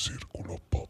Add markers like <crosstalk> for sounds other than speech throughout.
Círculo Podcast.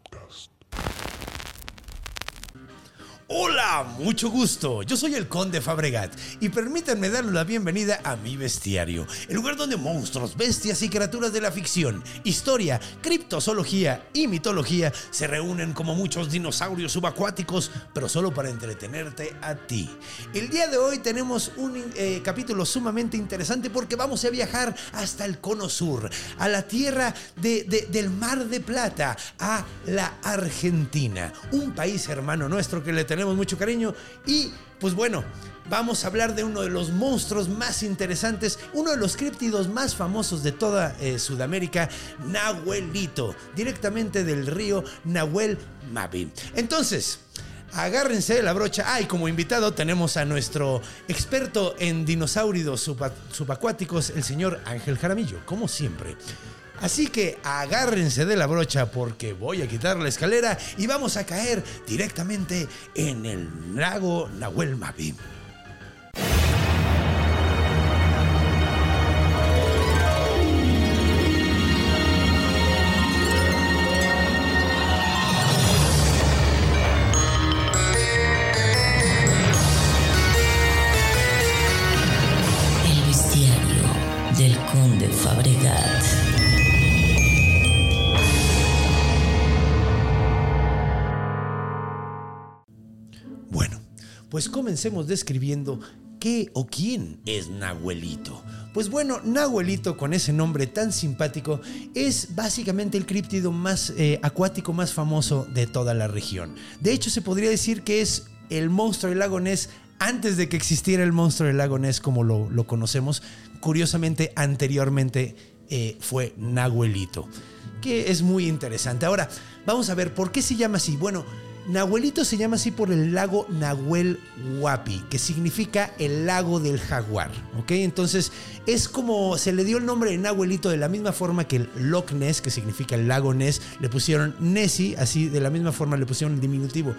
Hola, mucho gusto. Yo soy el Conde Fabregat y permítanme darle la bienvenida a mi bestiario, el lugar donde monstruos, bestias y criaturas de la ficción, historia, criptozoología y mitología se reúnen como muchos dinosaurios subacuáticos, pero solo para entretenerte a ti. El día de hoy tenemos un eh, capítulo sumamente interesante porque vamos a viajar hasta el cono sur, a la tierra de- de- del Mar de Plata, a la Argentina, un país hermano nuestro que le tenemos mucho cariño y pues bueno. Vamos a hablar de uno de los monstruos más interesantes, uno de los críptidos más famosos de toda eh, Sudamérica, Nahuelito, directamente del río Nahuel Mavi. Entonces, agárrense la brocha. Ah, y como invitado tenemos a nuestro experto en dinosaurios suba- subacuáticos, el señor Ángel Jaramillo, como siempre. Así que agárrense de la brocha porque voy a quitar la escalera y vamos a caer directamente en el lago Nahuel Mavi. Pues comencemos describiendo qué o quién es Nahuelito. Pues bueno, Nahuelito con ese nombre tan simpático es básicamente el críptido más eh, acuático más famoso de toda la región. De hecho, se podría decir que es el monstruo del lago Ness antes de que existiera el monstruo del lago Ness como lo, conocemos. Curiosamente, anteriormente eh, fue Nahuelito, que es muy interesante. Ahora, vamos a ver por qué se llama así. Bueno, Nahuelito se llama así por el lago Nahuel Huapi, que significa el lago del jaguar. ¿Ok? Entonces es como se le dio el nombre de Nahuelito de la misma forma que el Loch Ness, que significa el lago Ness, le pusieron Nessie, así de la misma forma le pusieron el diminutivo.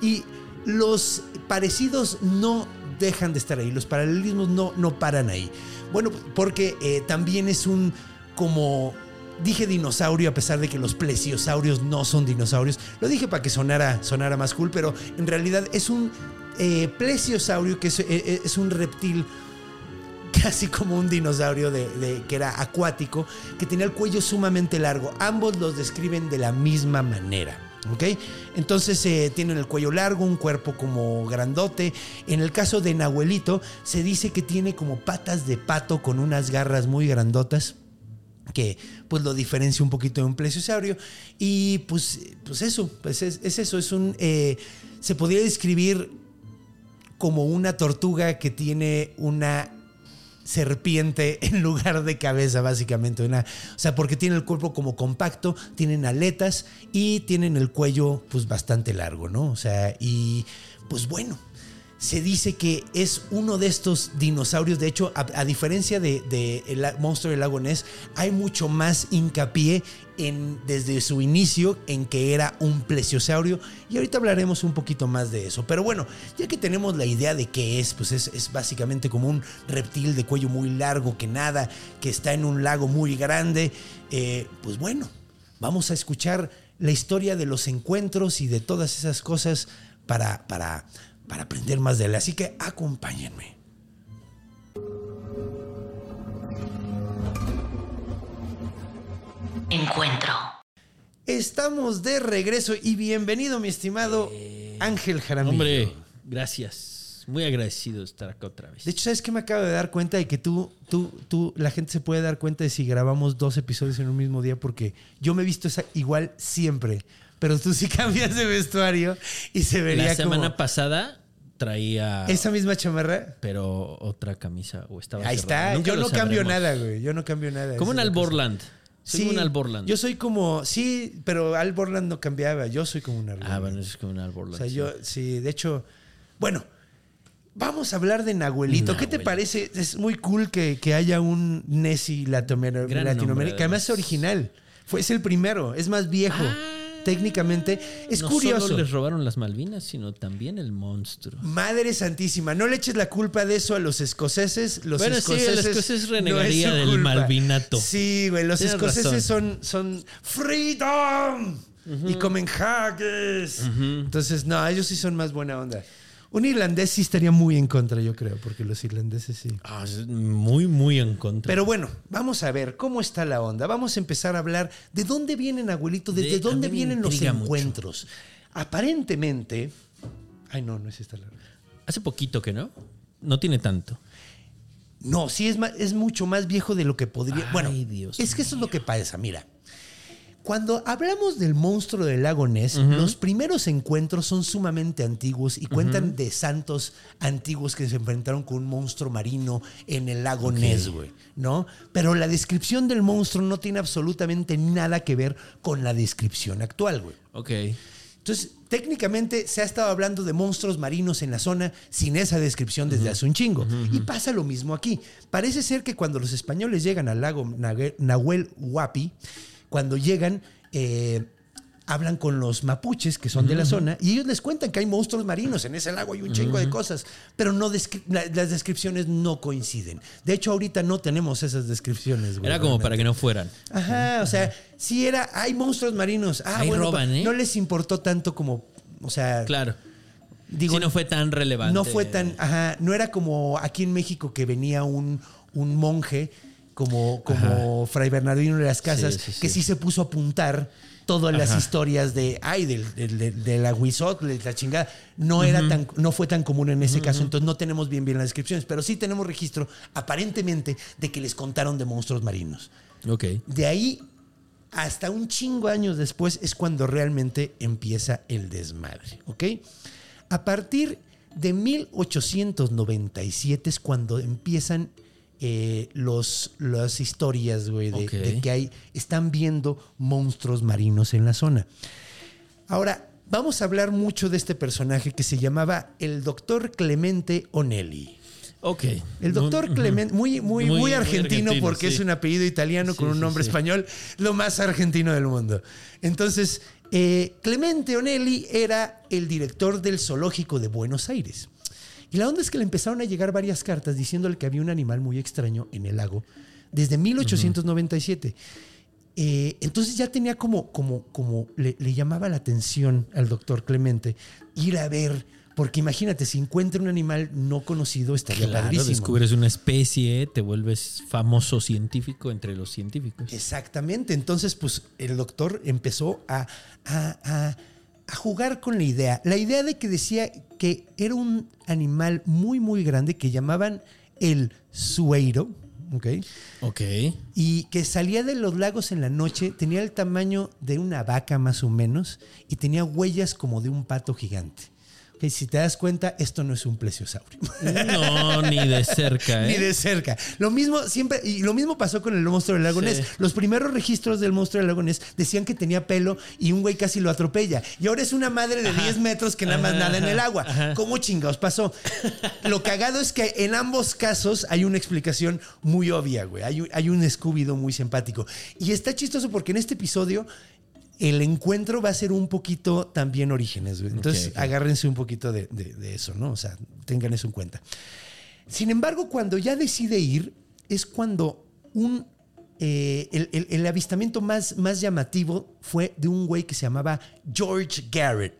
Y los parecidos no dejan de estar ahí, los paralelismos no, no paran ahí. Bueno, porque eh, también es un como Dije dinosaurio a pesar de que los plesiosaurios no son dinosaurios. Lo dije para que sonara, sonara más cool, pero en realidad es un eh, plesiosaurio que es, eh, es un reptil <laughs> casi como un dinosaurio de- que era acuático, que tenía el cuello sumamente largo. Ambos los describen de la misma manera. ¿Ok? Entonces eh, tienen el cuello largo, un cuerpo como grandote. En el caso de Nahuelito, se dice que tiene como patas de pato con unas garras muy grandotas que pues lo diferencia un poquito de un plesiosaurio y pues, pues eso, pues es, es eso, es un, eh, se podría describir como una tortuga que tiene una serpiente <laughs> en lugar de cabeza, básicamente. Una, o sea, porque tiene el cuerpo como compacto, tienen aletas y tienen el cuello pues bastante largo, ¿no? O sea, y pues bueno. Se dice que es uno de estos dinosaurios. De hecho, a, diferencia de, monstruo del lago Ness, hay mucho más hincapié en, desde su inicio en que era un plesiosaurio. Y ahorita hablaremos un poquito más de eso. Pero bueno, ya que tenemos la idea de qué es, pues es, es básicamente como un reptil de cuello muy largo que nada, que está en un lago muy grande. eh, pues bueno, vamos a escuchar la historia de los encuentros y de todas esas cosas para, para, para aprender más de él. Así que acompáñenme. Encuentro. Estamos de regreso y bienvenido, mi estimado Ángel Jaramillo. Hombre, gracias. Muy agradecido de estar acá otra vez. De hecho, ¿sabes qué me acabo de dar cuenta? De que tú, tú, tú, la gente se puede dar cuenta de si grabamos dos episodios en un mismo día, porque yo me he visto esa, igual siempre, pero tú sí <laughs> cambias de vestuario y se vería la semana como... pasada traía. Esa misma chamarra. Pero otra camisa o estaba. Ahí cerrada. está. Nunca Yo no cambio nada, güey. Yo no cambio nada. Como un. Alborland. Soy un Alborland. Yo soy como, sí, pero Al Borland no cambiaba. Yo soy como un Alborland. Ah, bueno, es como un Alborland. O sea, sí. yo, sí, de hecho, bueno, vamos a hablar de Nahuelito. ¿Qué te parece? Es muy cool que, que haya un Nessie latinoamer- Gran Latinoamérica, además es original. Fue, es el primero, es más viejo. Técnicamente, es no curioso. solo les robaron las Malvinas, sino también el monstruo. Madre santísima, no le eches la culpa de eso a los escoceses. Los Bueno, sí, el escoceses escocés no renegaría es del malvinato. Sí, güey, los Tienes escoceses razón. son, son freedom y comen haggis. Entonces, no, ellos sí son más buena onda. Un irlandés sí estaría muy en contra, yo creo, porque los irlandeses sí. Ah, muy, muy en contra. Pero bueno, vamos a ver cómo está la onda. Vamos a empezar a hablar de dónde vienen, abuelito, desde De- dónde vienen los mucho. encuentros. Aparentemente. Ay, no, no es esta la. Hace poquito que no. No tiene tanto. No, sí es, más, es mucho más viejo de lo que podría. Ay, bueno, Dios es que eso es lo que pasa. Mira, cuando hablamos del monstruo del lago Ness, los primeros encuentros son sumamente antiguos y cuentan de santos antiguos que se enfrentaron con un monstruo marino en el lago Ness, güey, ¿no? Pero la descripción del monstruo no tiene absolutamente nada que ver con la descripción actual, güey. Ok. Entonces, técnicamente se ha estado hablando de monstruos marinos en la zona sin esa descripción desde hace un chingo. Y pasa lo mismo aquí. Parece ser que cuando los españoles llegan al lago Nahuel Huapi, cuando llegan, eh, hablan con los mapuches que son de la zona y ellos les cuentan que hay monstruos marinos en ese lago, hay un chingo de cosas, pero no descri- la- las descripciones no coinciden. De hecho, ahorita no tenemos esas descripciones. güey, Era como realmente. para que no fueran. Ajá, o sea, sí era, hay monstruos marinos. Ah, Ahí bueno, roban, ¿eh? no les importó tanto como, o sea, Claro. digo, sí, no fue tan relevante. no fue tan, ajá, no era como aquí en México que venía un, un monje como, como Fray Bernardino de las Casas, Sí, sí, que sí. se puso a apuntar todas las historias de, ay, del, del, del, del aguizotl, de la chingada. No era tan, no fue tan común en ese caso, entonces no tenemos bien bien las descripciones, pero sí tenemos registro, aparentemente, de que les contaron de monstruos marinos. Ok. De ahí hasta un chingo años después es cuando realmente empieza el desmadre, ¿ok? A partir de 1897 es cuando empiezan eh, los, las historias, güey, de, que hay, están viendo monstruos marinos en la zona. Ahora, vamos a hablar mucho de este personaje que se llamaba el doctor Clemente Onelli. Ok. El doctor. Clemente, muy, muy, muy, argentino, argentino, porque sí. es un apellido italiano con un nombre sí. español, lo más argentino del mundo. Entonces, eh, Clemente Onelli era el director del zoológico de Buenos Aires. Y la onda es que le empezaron a llegar varias cartas diciéndole que había un animal muy extraño en el lago desde 1897. Eh, entonces ya tenía como, como, como le, le llamaba la atención al doctor Clemente ir a ver, porque imagínate, si encuentra un animal no conocido, estaría Claro, padrísimo. descubres una especie, te vuelves famoso científico entre los científicos. Exactamente. Entonces, pues el doctor empezó a, a- a- a jugar con la idea. La idea de que decía que era un animal muy, muy grande que llamaban el sueiro, ¿ok? Ok. Y que salía de los lagos en la noche, tenía el tamaño de una vaca más o menos y tenía huellas como de un pato gigante. Ok, Si te das cuenta, esto no es un plesiosaurio. No, ni de cerca, <laughs> ¿eh? Ni de cerca. Lo mismo siempre, y lo mismo pasó con el monstruo del lago Sí. Ness. Los primeros registros del monstruo del lago Ness decían que tenía pelo y un güey casi lo atropella. Y ahora es una madre de 10 metros que nada más Ajá, nada en el ajá, agua. ajá. ¿Cómo chingados pasó? Lo cagado es que en ambos casos hay una explicación muy obvia, güey. Hay, hay un escúbido muy simpático. Y está chistoso porque en este episodio el encuentro va a ser un poquito también orígenes, güey. Entonces agárrense un poquito de, de- de eso, ¿no? O sea, tengan eso en cuenta. Sin embargo, cuando ya decide ir, es cuando un. eh, el, el- el avistamiento más, más llamativo fue de un güey que se llamaba George Garrett.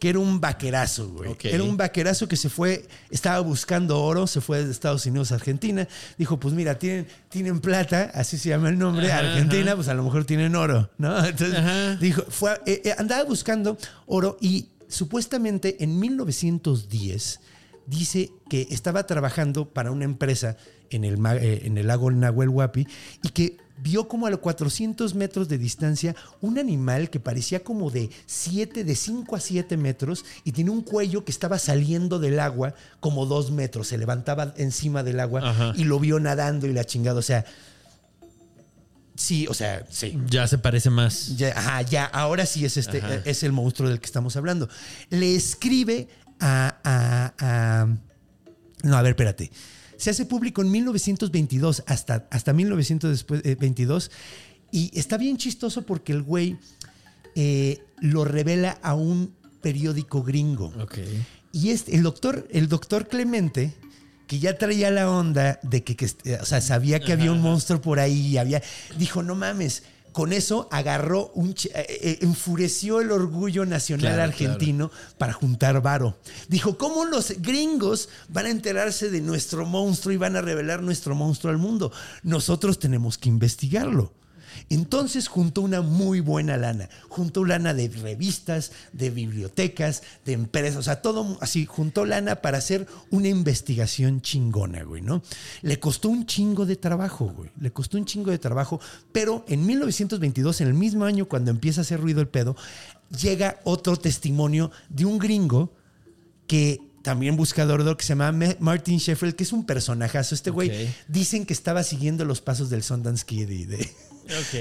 Que era un vaquerazo, güey. Era un vaquerazo que se fue, estaba buscando oro, se fue de Estados Unidos a Argentina. Dijo, pues mira, tienen, tienen plata, así se llama el nombre, Ajá, Argentina, ajá. pues a lo mejor tienen oro, ¿no? Entonces Ajá. dijo, fue, eh, eh, andaba buscando oro y supuestamente en 1910 dice que estaba trabajando para una empresa en el, eh, en el lago Nahuel Huapi y que vio como a los 400 metros de distancia un animal que parecía como de 7, de 5 a 7 metros y tiene un cuello que estaba saliendo del agua como 2 metros, se levantaba encima del agua Ajá. y lo vio nadando y la chingada, o sea, sí, o sea, sí. Ya se parece más. Ya, ajá, ya, ahora sí es este, Ajá. es el monstruo del que estamos hablando. Le escribe a, a- a- no, a ver, espérate. Se hace público en 1922 hasta, hasta 1922 y está bien chistoso porque el güey eh, lo revela a un periódico gringo. Y este, el doctor, el doctor Clemente, que ya traía la onda de que, que, o sea, sabía que había un monstruo por ahí y había, dijo, no mames. Con eso agarró un, eh, eh, enfureció el orgullo nacional Claro, argentino para juntar varo. Dijo, ¿cómo los gringos van a enterarse de nuestro monstruo y van a revelar nuestro monstruo al mundo? Nosotros tenemos que investigarlo. Entonces juntó una muy buena lana. Juntó lana de revistas, de bibliotecas, de empresas, o sea, todo así, juntó lana para hacer una investigación chingona, güey, ¿no? Le costó un chingo de trabajo, güey. Le costó un chingo de trabajo, pero en 1922, en el mismo año cuando empieza a hacer ruido el pedo, llega otro testimonio de un gringo que también buscador de que se llama Martin Sheffield, que es un personajazo. Este güey dicen que estaba siguiendo los pasos del Sundance Kid y, de-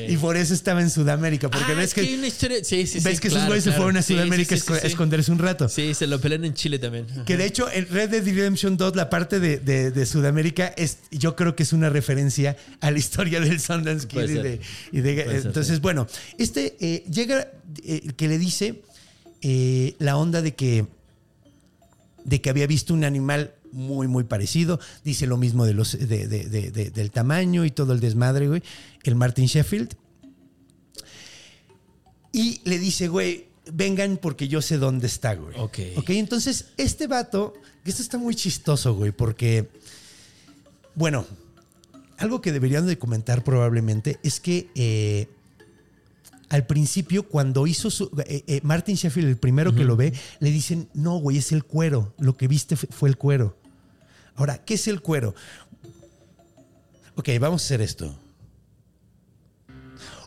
Y por eso estaba en Sudamérica. Porque Ah, ves es que, hay una historia. Sí, sí, ves sí, que esos claro, güeyes se fueron a Sudamérica a esconderse un rato. Sí, se lo pelean en Chile también. Ajá. Que de hecho en Red Dead Redemption 2 la parte de, de- de Sudamérica es, yo creo que es una referencia a la historia del Sundance Kid. Y de- y de- Puede ser, entonces, bueno, este eh, llega eh, que le dice eh, la onda de que, de que había visto un animal muy, muy parecido. Dice lo mismo de los, de- de- de- de- del tamaño y todo el desmadre, güey. El Martin Sheffield. Y le dice, güey, vengan porque yo sé dónde está, güey. Ok. Ok, entonces este vato, que esto está muy chistoso, güey, porque, bueno, algo que deberían de comentar probablemente es que eh, al principio, cuando hizo su. eh, eh, Martin Sheffield, el primero que lo ve, le dicen: No, güey, es el cuero. Lo que viste fue el cuero. Ahora, ¿qué es el cuero? Ok, vamos a hacer esto.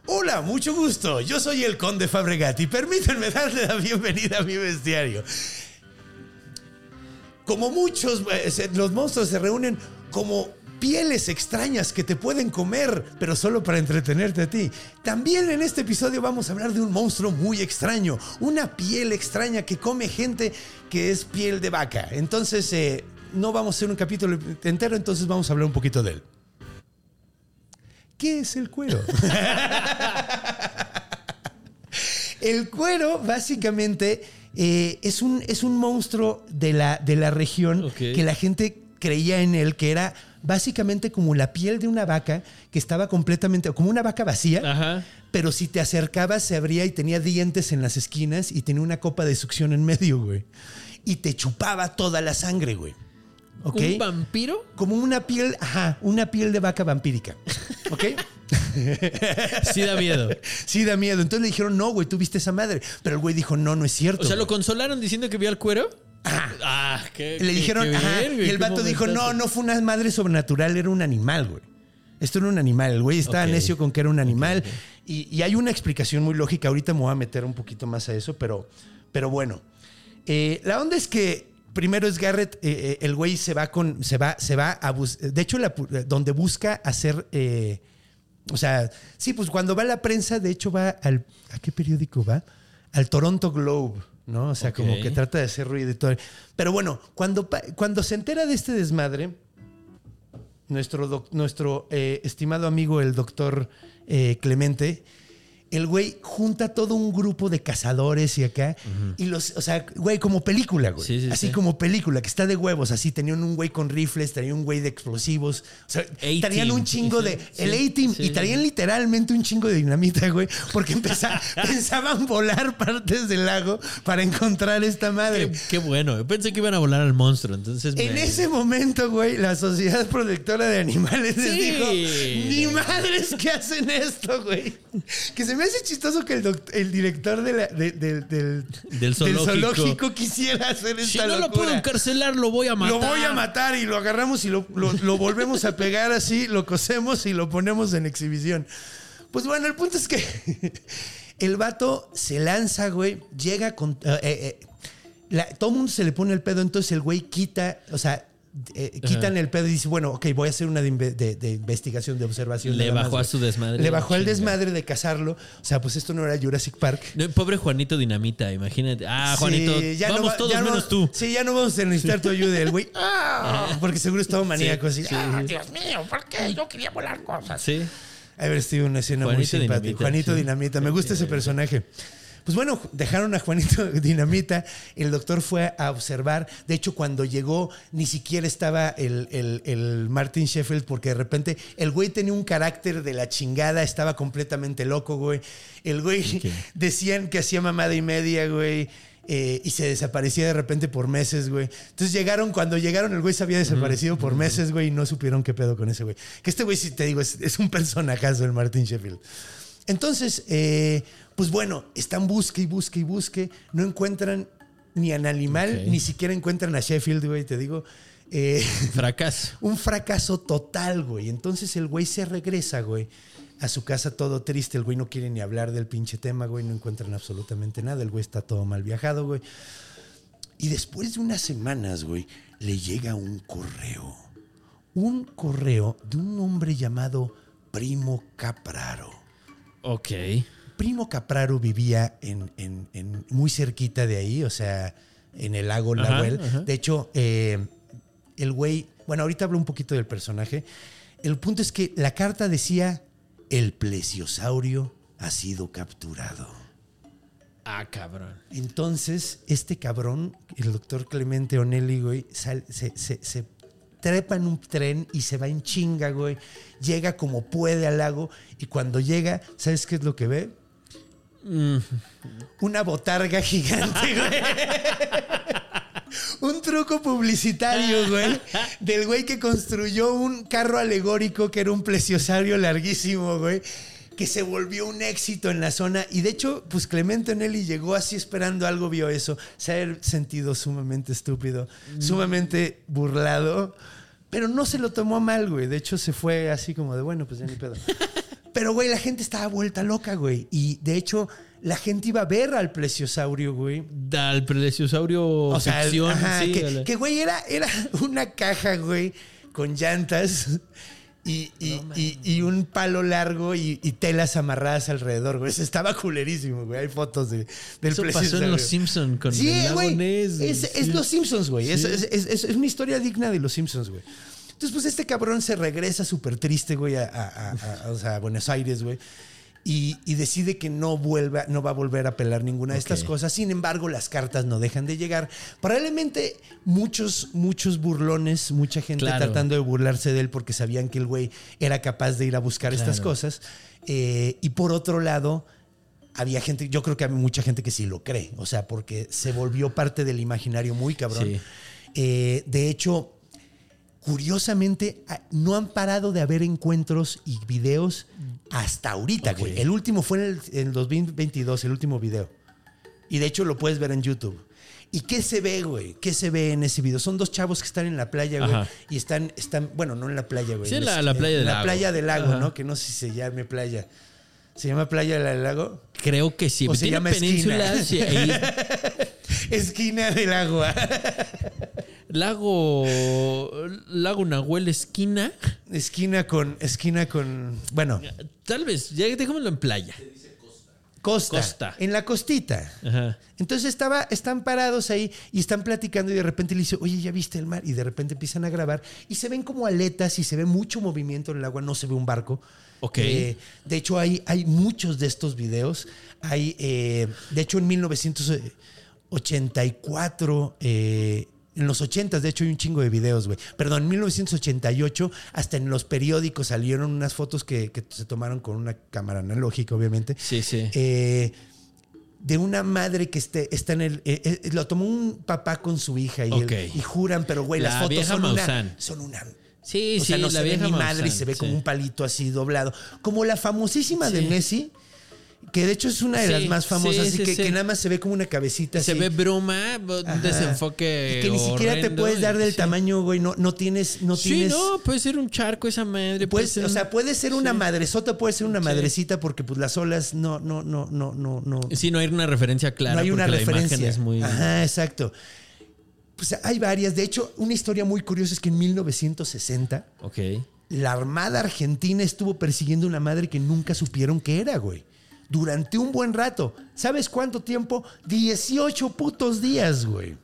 Hola, mucho gusto. Yo soy el Conde Fabregati. Permítanme darle la bienvenida a mi bestiario. Como muchos, eh, los monstruos se reúnen como pieles extrañas que te pueden comer, pero solo para entretenerte a ti. También en este episodio vamos a hablar de un monstruo muy extraño, una piel extraña que come gente que es piel de vaca. Entonces, eh, no vamos a hacer un capítulo entero, entonces vamos a hablar un poquito de él. ¿Qué es el cuero? <laughs> El cuero, básicamente, eh, es, un, es un monstruo de la, de la región que la gente creía en él, que era básicamente como la piel de una vaca que estaba completamente, como una vaca vacía, Ajá. pero si te acercabas se abría y tenía dientes en las esquinas y tenía una copa de succión en medio, güey. Y te chupaba toda la sangre, güey. ¿Ok? ¿Un vampiro? Como una piel, ajá, una piel de vaca vampírica. ¿Ok? <laughs> Sí da miedo. Sí, da miedo. Entonces le dijeron, no, güey, tú viste esa madre. Pero el güey dijo, no, no es cierto. O sea, ¿lo güey". consolaron diciendo que vio al cuero? Ah, qué. Le qué- dijeron, qué ajá. bien, güey, Y el vato ¿cómo dijo, no, no fue una madre sobrenatural, era un animal, güey. Esto era un animal. El güey estaba necio con que era un animal. Y, y hay una explicación muy lógica. Ahorita me voy a meter un poquito más a eso, pero, pero bueno. Eh, la onda es que primero es Garrett, eh, eh, el güey se va con, se va, se va a bus- De hecho, la donde busca hacer. eh, o sea, sí, pues cuando va a la prensa, de hecho va al. ¿A qué periódico va? Al Toronto Globe, ¿no? O sea, como que trata de hacer ruido y todo. Pero bueno, cuando, cuando se entera de este desmadre, nuestro, doc- nuestro eh, estimado amigo, el doctor Clemente, el güey junta todo un grupo de cazadores y acá, y los, o sea, güey, como película, güey. Sí, sí, así sí. como película, que está de huevos, así tenían un güey con rifles, tenían un güey de explosivos, o sea, tenían un chingo de, el A-Team, y traían literalmente un chingo de dinamita, güey, porque empeza- <laughs> pensaban volar partes del lago para encontrar esta madre. Qué, qué bueno. Yo pensé que iban a volar al monstruo, entonces. En ese momento, güey, la Sociedad Protectora de Animales les dijo, ni madres que hacen esto, güey. Que se me me hace chistoso que el, director de la- de- de- del, Del zoológico. quisiera hacer esta Si no lo puedo encarcelar, lo voy a matar. Lo voy a matar y lo agarramos y lo, lo- lo volvemos a pegar así, lo cosemos y lo ponemos en exhibición. Pues bueno, el punto es que <laughs> el vato se lanza, güey, llega con... eh, eh, eh, la- todo el mundo se le pone el pedo, entonces el güey quita, o sea, eh, quitan el pedo y dice, bueno, ok, voy a hacer una de, inve- de- de investigación, de observación. Le más, bajó a su desmadre. Le bajó al desmadre de cazarlo. O sea, pues esto no era Jurassic Park. No, Pobre Juanito Dinamita, imagínate. Ah, Juanito, Sí, ya no vamos va- todos ya no- menos tú. Sí, ya no vamos a necesitar tu ayuda. El güey, <laughs> "Ah", porque seguro estaba maníaco así. sí, "Ah". sí. Dios mío, ¿por qué? Yo quería volar cosas. Sí. Haber sido una escena muy simpática. Dinamita, Juanito sí. Dinamita, me gusta ese personaje. Pues bueno, dejaron a Juanito <laughs> Dinamita, el doctor fue a observar, de hecho cuando llegó ni siquiera estaba el, el- el Martin Sheffield porque de repente el güey tenía un carácter de la chingada, estaba completamente loco, güey. El güey <laughs> decían que hacía mamada y media, güey. eh, y se desaparecía de repente por meses, güey. Entonces llegaron, cuando llegaron, el güey se había desaparecido por meses, güey, y no supieron qué pedo con ese güey. Que este güey, si te digo, es, es un personajazo, el Martin Sheffield. Entonces, eh, pues bueno, están busque y busque y busque, no encuentran ni al animal, ni siquiera encuentran a Sheffield, güey, te digo. Eh, Fracaso. <laughs> un fracaso total, güey. Entonces el güey se regresa, güey, a su casa todo triste. El güey no quiere ni hablar del pinche tema, güey. No encuentran absolutamente nada. El güey está todo mal viajado, güey. Y después de unas semanas, güey, le llega un correo. Un correo de un hombre llamado Primo Capraro. Ok. Primo Capraro vivía en, en- en- muy cerquita de ahí, o sea, en el lago Ajá, Nahuel. ajá. De hecho, eh, el güey, bueno, ahorita hablo un poquito del personaje. El punto es que la carta decía, el plesiosaurio ha sido capturado. Ah, cabrón. Entonces, este cabrón, el doctor Clemente Onelli, güey, sal- se, se- se trepa en un tren y se va en chinga, güey. Llega como puede al lago y cuando llega, ¿sabes qué es lo que ve? Una botarga gigante, güey. <laughs> Un truco publicitario, güey, del güey que construyó un carro alegórico que era un plesiosario larguísimo, güey, que se volvió un éxito en la zona. Y de hecho, pues Clemente Nelly llegó así esperando algo, vio eso. Se ha sentido sumamente estúpido, sumamente burlado, pero no se lo tomó mal, güey. De hecho, se fue así como de, bueno, pues ya ni pedo. <laughs> Pero, güey, la gente estaba vuelta loca, güey. Y de hecho, la gente iba a ver al plesiosaurio, güey. Al plesiosaurio O sea, ficción. ajá, sí, que, güey, era, era una caja, güey, con llantas y, y- y- y un palo largo y, y telas amarradas alrededor, güey. Eso estaba culerísimo, güey. Hay fotos de, del Eso pasó en. Los Simpson con Sí, el lago güey. Ness. Es. Los Simpsons, güey. Sí. es- es- es- es una historia digna de Los Simpsons, güey. Entonces, pues este cabrón se regresa súper triste, güey, a, a- a- a- o sea, a Buenos Aires, güey. Y, y decide que no vuelva, no va a volver a pelar ninguna de estas cosas. Sin embargo, las cartas no dejan de llegar. Probablemente muchos, muchos burlones, mucha gente Claro. tratando de burlarse de él porque sabían que el güey era capaz de ir a buscar estas cosas. Eh, y por otro lado, había gente, yo creo que hay mucha gente que sí lo cree, o sea, porque se volvió parte del imaginario muy cabrón. Sí. Eh, de hecho, curiosamente, a- no han parado de haber encuentros y videos hasta ahorita, güey. El último fue en el, en el 2022, el último video. Y de hecho lo puedes ver en YouTube. ¿Y qué se ve, güey? ¿Qué se ve en ese video? Son dos chavos que están en la playa, güey. Ajá. Y están, están, bueno, no en la playa, güey. Sí, en la- la playa en del la lago. playa del lago, Ajá. ¿no? Que no sé si se llame playa. ¿Se llama playa del lago? Creo que sí. O se llama península. esquina. sí, <laughs> Esquina del agua. <laughs> lago. Lago Nahuel Esquina. esquina con, esquina con, bueno, Tal vez. Ya dejémoslo en playa. costa. Costa. En la costita. Ajá. Entonces estaba, están parados ahí y están platicando y de repente le dice, oye, ¿ya viste el mar? Y de repente empiezan a grabar y se ven como aletas y se ve mucho movimiento en el agua, no se ve un barco. Ok. Eh, de hecho, hay, hay muchos de estos videos. Hay, eh, de hecho, en 1984, eh, en los 80, de hecho, hay un chingo de videos, güey. Perdón, en 1988, hasta en los periódicos salieron unas fotos que, que se tomaron con una cámara analógica, obviamente. Sí, sí. Eh, de una madre que esté, está en el. eh, eh, lo tomó un papá con su hija y, el- y juran, pero güey, La las fotos vieja son una, son una. Sí, o sea, sí, no la se ve vieja ni madre y se ve como un palito así doblado. Como la famosísima de Sí. Messi. Que de hecho es una de Sí, las más famosas, sí, así sí, que, nada más se ve como una cabecita Se así. ve bruma, un Ajá. desenfoque. Y que ni siquiera te puedes dar del tamaño, güey. No, no tienes, no Sí, tienes. no, puede ser un charco esa madre. Puedes, ser o sea, puede ser una madresota, puede ser una madrecita, porque pues las olas no, no, no, no, no, no. Sí, no hay una referencia clara. no hay una la referencia. es muy. Ajá, exacto. Pues hay varias. De hecho, una historia muy curiosa es que en 1960 Ok. la Armada Argentina estuvo persiguiendo una madre que nunca supieron que era, güey. Durante un buen rato. ¿Sabes cuánto tiempo? 18 putos días, güey.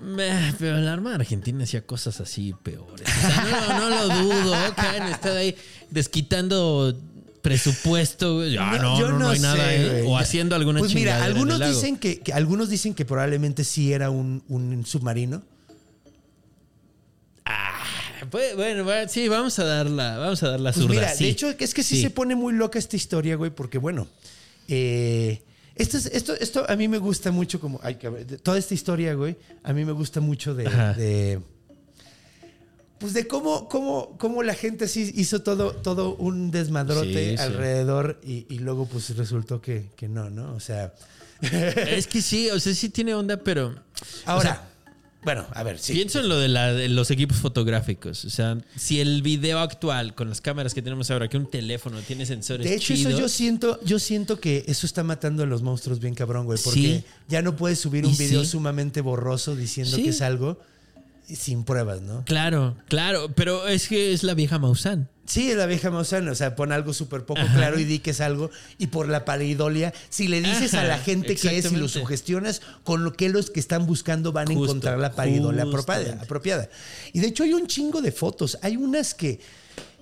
Meh, Pero la Armada Argentina hacía cosas así peores. O sea, no, no lo dudo. que han estado ahí desquitando presupuesto. Ah, no, yo no, no hay sé, nada. ¿eh? O haciendo alguna Pues mira, algunos dicen que, que- algunos dicen que probablemente sí era un, un submarino. Pues, bueno, sí, vamos a dar la, vamos a dar la Pues zurda, mira, sí. de hecho, es que sí, Sí. se pone muy loca esta historia, güey, porque bueno, eh, esto, es- esto, esto a mí me gusta mucho como, ay, toda esta historia, güey, a mí me gusta mucho de, pues de cómo, cómo, cómo la gente sí hizo todo, todo un desmadrote Sí, sí. alrededor y, y luego pues resultó que, que no, ¿no? O sea, Es que sí, o sea, sí tiene onda, pero. ahora, bueno, a ver, sí. Pienso en lo de, la- de los equipos fotográficos. O sea, si el video actual con las cámaras que tenemos ahora, que un teléfono tiene sensores De hecho, chidos, eso yo siento, yo siento que eso está matando a los monstruos bien cabrón, güey. Porque Sí. ya no puedes subir un video sí. sumamente borroso diciendo que es algo sin pruebas, ¿no? Claro, claro, pero es que es la vieja Maussan. Sí, la vieja Maussan, o sea, pon algo súper poco Ajá. claro y di que es algo. Y por la paridolia, si le dices a la gente que es y lo sugestionas, con lo que los que están buscando van a encontrar la paridolia apropiada, apropiada. Y de hecho hay un chingo de fotos. Hay unas que,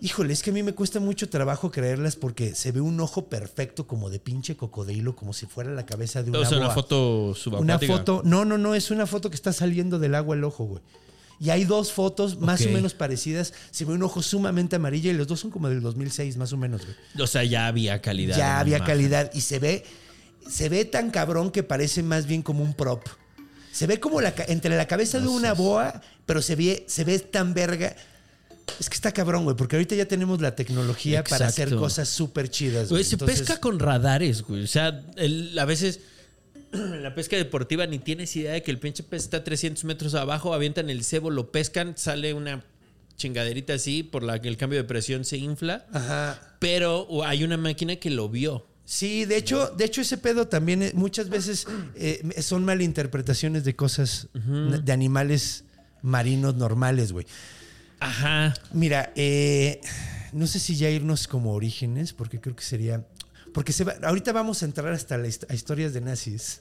híjole, es que a mí me cuesta mucho trabajo creerlas porque se ve un ojo perfecto como de pinche cocodrilo, como si fuera la cabeza de una O sea, una foto Una subacuática. foto, no, no, no, es una foto que está saliendo del agua el ojo, güey. Y hay dos fotos más o menos parecidas. Se ve un ojo sumamente amarillo y los dos son como del 2006, más o menos, güey. O sea, ya había calidad. Ya había imagen. calidad y se ve, se ve tan cabrón que parece más bien como un prop. Se ve como la, entre la cabeza de una boa, pero se ve, se ve tan verga. Es que está cabrón, güey, porque ahorita ya tenemos la tecnología para hacer cosas súper chidas. Güey, güey. se Entonces- pesca con radares, güey. O sea, el- a veces <clears throat> la pesca deportiva ni tienes idea de que el pinche pez está 300 metros abajo, avientan el cebo, lo pescan, sale una chingaderita así por la que el cambio de presión se infla, Ajá. pero hay una máquina que lo vio. Sí, de hecho, de hecho ese pedo también eh, muchas veces <clears throat> eh, son malinterpretaciones de cosas, de animales marinos normales, güey. Ajá. Mira, eh, no sé si ya irnos como orígenes, porque creo que sería... Porque se va- ahorita vamos a entrar hasta la a historias de nazis.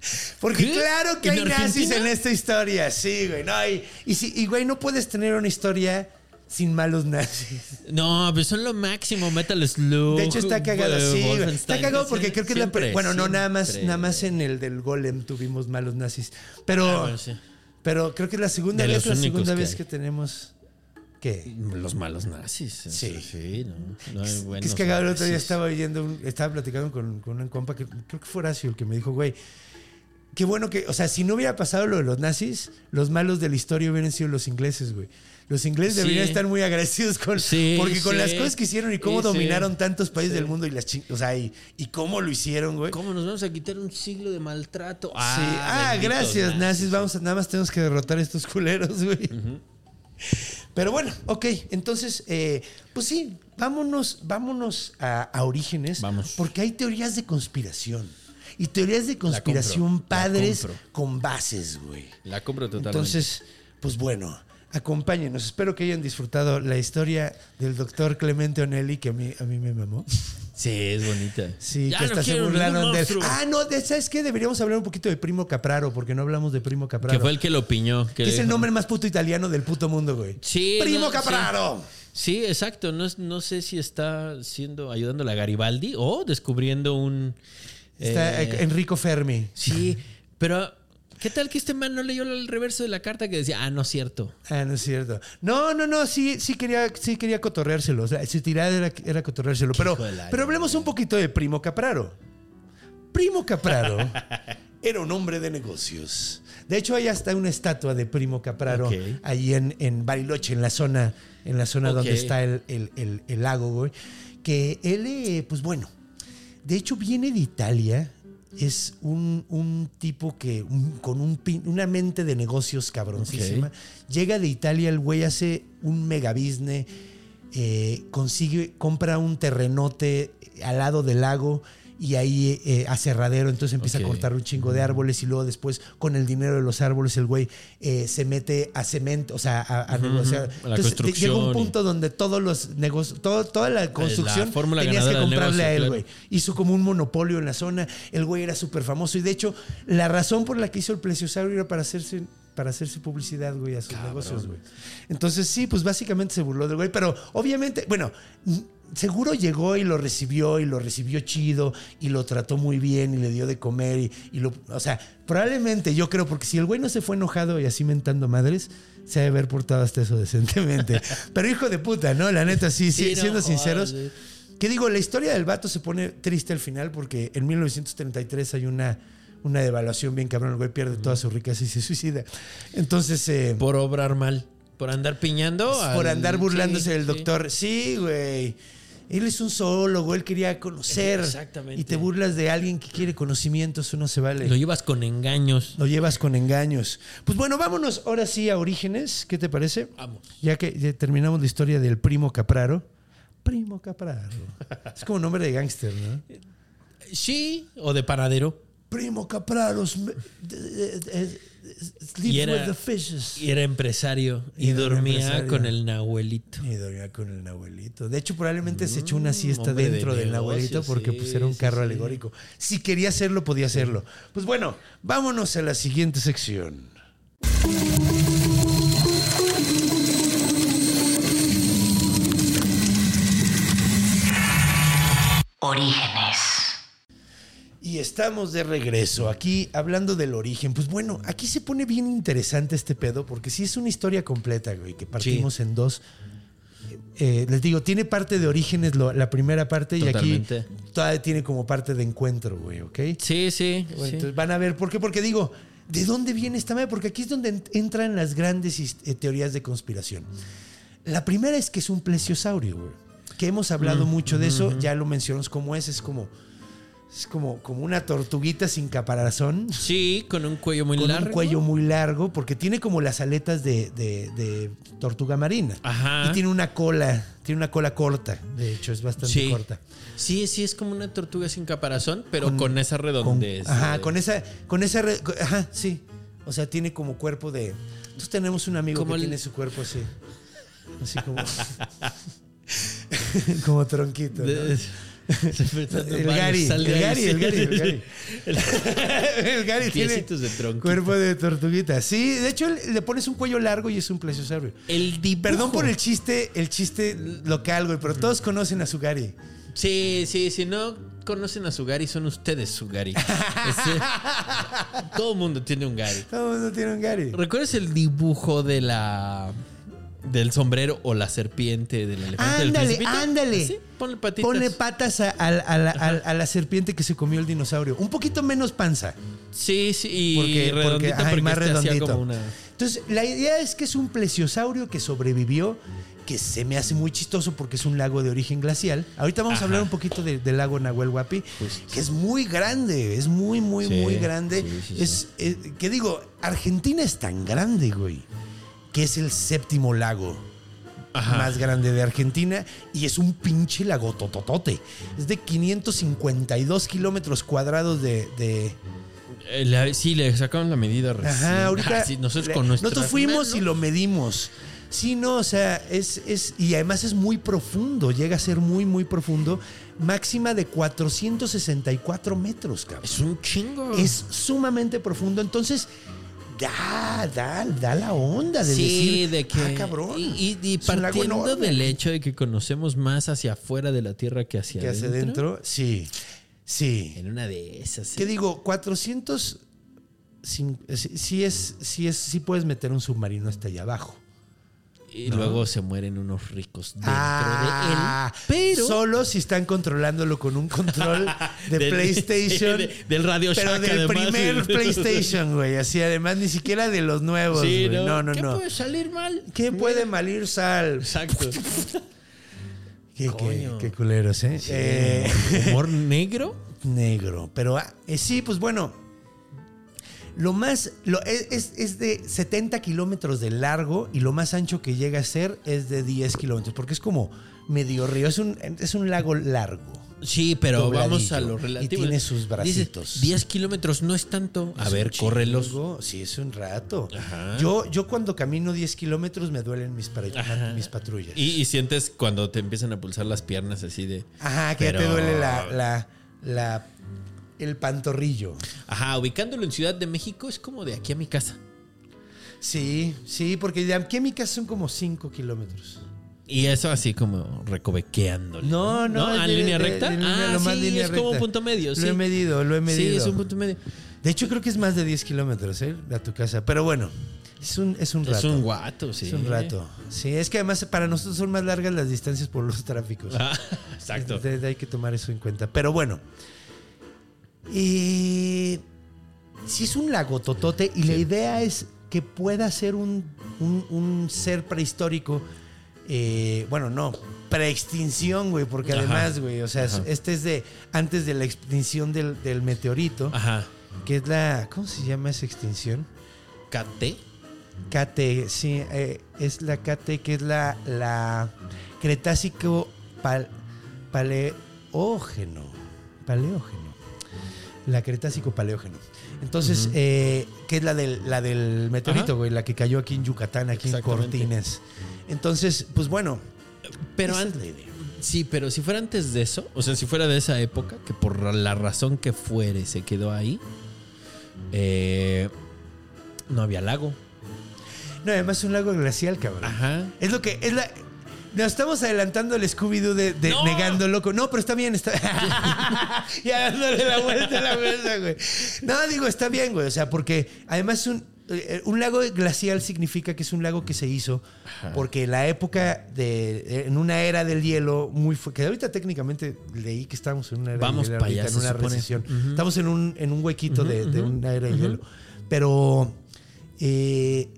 <laughs> Porque ¿Qué? claro que ¿En hay nazis en esta historia, sí, güey. No, y, y, güey, no puedes tener una historia sin malos nazis. No, pero son lo máximo, Metal Slug. De hecho está cagado, sí, güey. Está cagado porque creo que es la siempre, bueno, no nada más siempre. nada más en el del Golem tuvimos malos nazis, pero Ah, bueno, sí. pero creo que es la segunda vez la segunda vez que tenemos que Los malos nazis. Sí. Sí, no. no hay buenos es cagado el otro día estaba oyendo un- estaba platicando con, con un compa que creo que fue Horacio el que me dijo, güey, qué bueno que, o sea, si no hubiera pasado lo de los nazis, los malos de la historia hubieran sido los ingleses, güey. Los ingleses Sí. deberían estar muy agradecidos con Sí, porque con sí. las cosas que hicieron y cómo dominaron tantos países del mundo y las o sea, y, y cómo lo hicieron, güey. ¿Cómo nos vamos a quitar un siglo de maltrato? Sí. Ah, benditos gracias, nazis. Vamos a, nada más tenemos que derrotar a estos culeros, güey. Pero bueno, ok. Entonces, eh, pues sí, vámonos, vámonos a, a orígenes. Vamos. Porque hay teorías de conspiración. Y teorías de conspiración compro, padres con bases, güey. La compro totalmente. Entonces, pues bueno, acompáñenos. Espero que hayan disfrutado la historia del doctor Clemente Onelli, que a mí, a mí me mamó. Sí, es bonita. Sí, Ya que no hasta se burlaron de. Ah, no, ¿sabes qué? Deberíamos hablar un poquito de Primo Capraro, porque no hablamos de Primo Capraro. Que fue el que lo piñó. Que es el nombre más puto italiano del puto mundo, güey. Sí, Primo no, Capraro. Sí, exacto. No, no sé si está siendo ayudando a la Garibaldi o descubriendo un. Está eh, eh, Enrico Fermi. Sí, pero ¿qué tal que este man no leyó el reverso de la carta que decía, ah, no es cierto? Ah, no es cierto. No, no, no, sí, sí quería, sí quería cotorreárselo. O sea, su tirada era, era cotorreárselo. Pero, pero hablemos un poquito de Primo Capraro. Primo Capraro <laughs> era un hombre de negocios. De hecho, hay hasta una estatua de Primo Capraro Ok. ahí en, en Bariloche, en la zona, en la zona donde está el, el- el- el lago, güey. Que él, eh, pues bueno, De hecho, viene de Italia. Es un, un tipo que un- con un pin- una mente de negocios cabroncísima. Llega de Italia, el güey hace un mega business, eh, consigue, compra un terrenote al lado del lago y ahí eh, aserradero, entonces empieza a cortar un chingo de árboles y luego después con el dinero de los árboles el güey eh, se mete a cemento, o sea, a, a negociar. la Entonces llega un punto donde todos los negocios, todo, toda la construcción fórmula tenías que comprarle negocio, a él, claro. güey. Hizo como un monopolio en la zona, el güey era súper famoso y de hecho la razón por la que hizo el plesiosaurio era para hacerse para hacerse publicidad, güey, a sus negocios, güey. Entonces, sí, pues básicamente se burló del güey, pero obviamente, bueno, seguro llegó y lo recibió y lo recibió chido y lo trató muy bien y le dio de comer y, y lo, o sea, probablemente yo creo, porque si el güey no se fue enojado y así mentando madres, se ha de haber portado hasta eso decentemente. <laughs> Pero hijo de puta, ¿no? La neta, sí, sí, Sí, siendo sinceros. güey. Que digo, la historia del vato se pone triste al final porque en 1933 hay una, una devaluación bien cabrón. El güey pierde toda su riqueza y se suicida. Entonces, eh, Por obrar mal. Por andar piñando. por al- andar burlándose sí, del sí. doctor. Sí, güey. Él es un zoólogo, él quería conocer. Exactamente. Y te burlas de alguien que quiere conocimiento, eso no se vale. Lo llevas con engaños. Lo llevas con engaños. Pues bueno, vámonos ahora sí a Orígenes. ¿Qué te parece? Vamos. Ya que ya terminamos la historia del primo Capraro. Primo Capraro. Es como nombre de gángster, ¿no? Sí, o de panadero. Primo Capraro. Y era- with the fishes. Y era empresario. Y, Y era dormía empresario. con el nahuelito. Y dormía con el Nahuelito. De hecho, probablemente se echó una siesta Mm, de dentro del Nahuelito porque sí, pues, era un carro sí. alegórico. Si quería hacerlo, podía hacerlo. Pues bueno, vámonos a la siguiente sección. Orígenes. Y estamos de regreso aquí hablando del origen. Pues bueno, aquí se pone bien interesante este pedo porque sí es una historia completa, güey, que partimos en dos. Eh, les digo, tiene parte de orígenes lo- la primera parte Totalmente. y aquí todavía tiene como parte de encuentro, güey, ¿ok? Sí, sí. Bueno, sí. Entonces van a ver, ¿por qué? Porque digo, ¿de dónde viene esta madre? Porque aquí es donde ent- entran las grandes eh, teorías de conspiración. La primera es que es un plesiosaurio, güey. Que hemos hablado Mm, mucho de eso, ya lo mencionamos como es, es como, es como, como una tortuguita sin caparazón. Sí, con un cuello muy con largo. un cuello muy largo, porque tiene como las aletas de, de- de tortuga marina. Ajá. Y tiene una cola, tiene una cola corta, de hecho, es bastante Sí. corta. Sí, sí, es como una tortuga sin caparazón, pero con, esa Con- redondez. ajá, eh, con esa, con esa, ajá, sí. O sea, tiene como cuerpo de. Nosotros tenemos un amigo Como que el- tiene su cuerpo así, así como, <laughs> <laughs> como tronquito. ¿no? El Gary, el Gary, el Gary, el Gary. El Gary tiene de cuerpo de tortuguita. Sí, de hecho le pones un cuello largo y es un plesiosaurio. El dibujo. Perdón por el chiste, el chiste local, güey, pero todos conocen a su Gary. Sí, sí, si no conocen a su Gary, son ustedes su Gary. <laughs> Todo el mundo tiene un Gary. Todo el mundo tiene un Gary. ¿Recuerdas el dibujo de la del sombrero o la serpiente del elefante Ándale, ándale. Así, ponle patitas. Pone patas a, a- a la, a- a la serpiente que se comió el dinosaurio. Un poquito menos panza. Sí, sí, y Porque, más este redondito. como una... Entonces, la idea es que es un plesiosaurio que sobrevivió, que se me hace muy chistoso porque es un lago de origen glacial. Ahorita vamos a hablar un poquito de- del lago Nahuel Huapi, que es muy grande, es muy, muy, Sí, muy grande. sí, sí, es, eh, que digo, Argentina es tan grande, güey, que es el séptimo lago más grande de Argentina y es un pinche lago tototote. Es de 552 kilómetros cuadrados de- de, Eh, la- sí, le sacaron la medida recién. Ajá, ahorita. Ah, sí, nosotros con nuestras nosotros fuimos y lo medimos. Sí, no, o sea, es, es. Y además es muy profundo, llega a ser muy, muy profundo. Máxima de 464 metros, cabrón. Es un chingo. Es sumamente profundo. Entonces, da, da, da la onda de sí, decir. de que. "Ah, cabrón. Y, partiendo enorme". del hecho de que conocemos más hacia afuera de la Tierra que hacia que hacia adentro. Sí, sí. En una de esas. sí. ¿Qué digo? 400. cin- Sí, sí es, sí es, sí puedes meter un submarino hasta allá abajo. Y luego se mueren unos ricos dentro Ah, de él. Pero. solo si están controlándolo con un control <laughs> de Del- PlayStation. <laughs> de- del Radio Pero Shack, del además. primer PlayStation, güey. Así, además, ni siquiera de los nuevos. Sí, güey. no, no, ¿Qué no. puede salir mal? ¿Qué puede malir sal? Exacto. <laughs> Qué, qué, qué culeros, ¿eh? Eh, ¿Humor negro? negro. Pero ah, eh, sí, pues bueno. Lo más. Lo, es, es- de 70 kilómetros de largo y lo más ancho que llega a ser es de 10 kilómetros. Porque es como medio río. Es un, es un lago largo. Sí, pero Dobladillo. vamos a lo Y relativo. tiene sus Dice, bracitos. 10 kilómetros no es tanto. A Es ver, córrelos. Sí, es un rato. Ajá. Yo, yo cuando camino 10 kilómetros me duelen mis, mis patrullas. Y, y sientes cuando te empiezan a pulsar las piernas así de. Ajá, que ya te duele la, la, la- el pantorrillo. Ajá, ubicándolo en Ciudad de México es como de aquí a mi casa. Sí, sí, porque de aquí a mi casa son como 5 kilómetros. Y eso así como recovequeándole. No, no. ¿En de- línea de- recta? de línea- ah, lo sí, línea es como un punto medio. Lo sí. he medido, lo he medido. Sí, es un punto medio. De hecho, creo que es más de 10 kilómetros, ¿eh? A tu casa. Pero bueno, es un, es un rato. Es un guato, sí. Es un rato. Sí, es que además para nosotros son más largas las distancias por los tráficos. Ah, <laughs> exacto. Entonces, hay que tomar eso en cuenta. Pero bueno. Eh, si es un lago totote y la idea es que pueda ser un, un- un ser prehistórico. eh, bueno, no, preextinción, güey, porque Ajá. además, güey, o sea, Ajá. este es de antes de la extinción del, del meteorito, Ajá. que es la, ¿cómo se llama esa extinción? KT. KT, sí, eh, es la KT, que es la, la Cretácico pal- paleógeno. Paleógeno. La Cretácico paleógeno. Entonces, eh, que es la del, la del meteorito, güey, la que cayó aquí en Yucatán, aquí en. Cortines. Entonces, pues bueno. Pero antes. Sí, pero si fuera antes de eso, o sea, si fuera de esa época, que por la razón que fuere se quedó ahí, eh, no había lago. No, además es un lago glacial, cabrón. Ajá. Es lo que es la. Nos estamos adelantando al Scooby-Doo de, de ¡No! negando loco. No, pero está bien, está. <laughs> ya dándole la vuelta a la mesa, güey. No, digo, está bien, güey. O sea, porque además un, eh, un lago glacial significa que es un lago que se hizo porque la época de. En una era del hielo muy fu- Que ahorita técnicamente leí que estamos en una era Vamos del hielo, pa' ahorita, allá, en una supone. recesión. Estamos en un, en un huequito de, de una era del hielo. Pero. eh,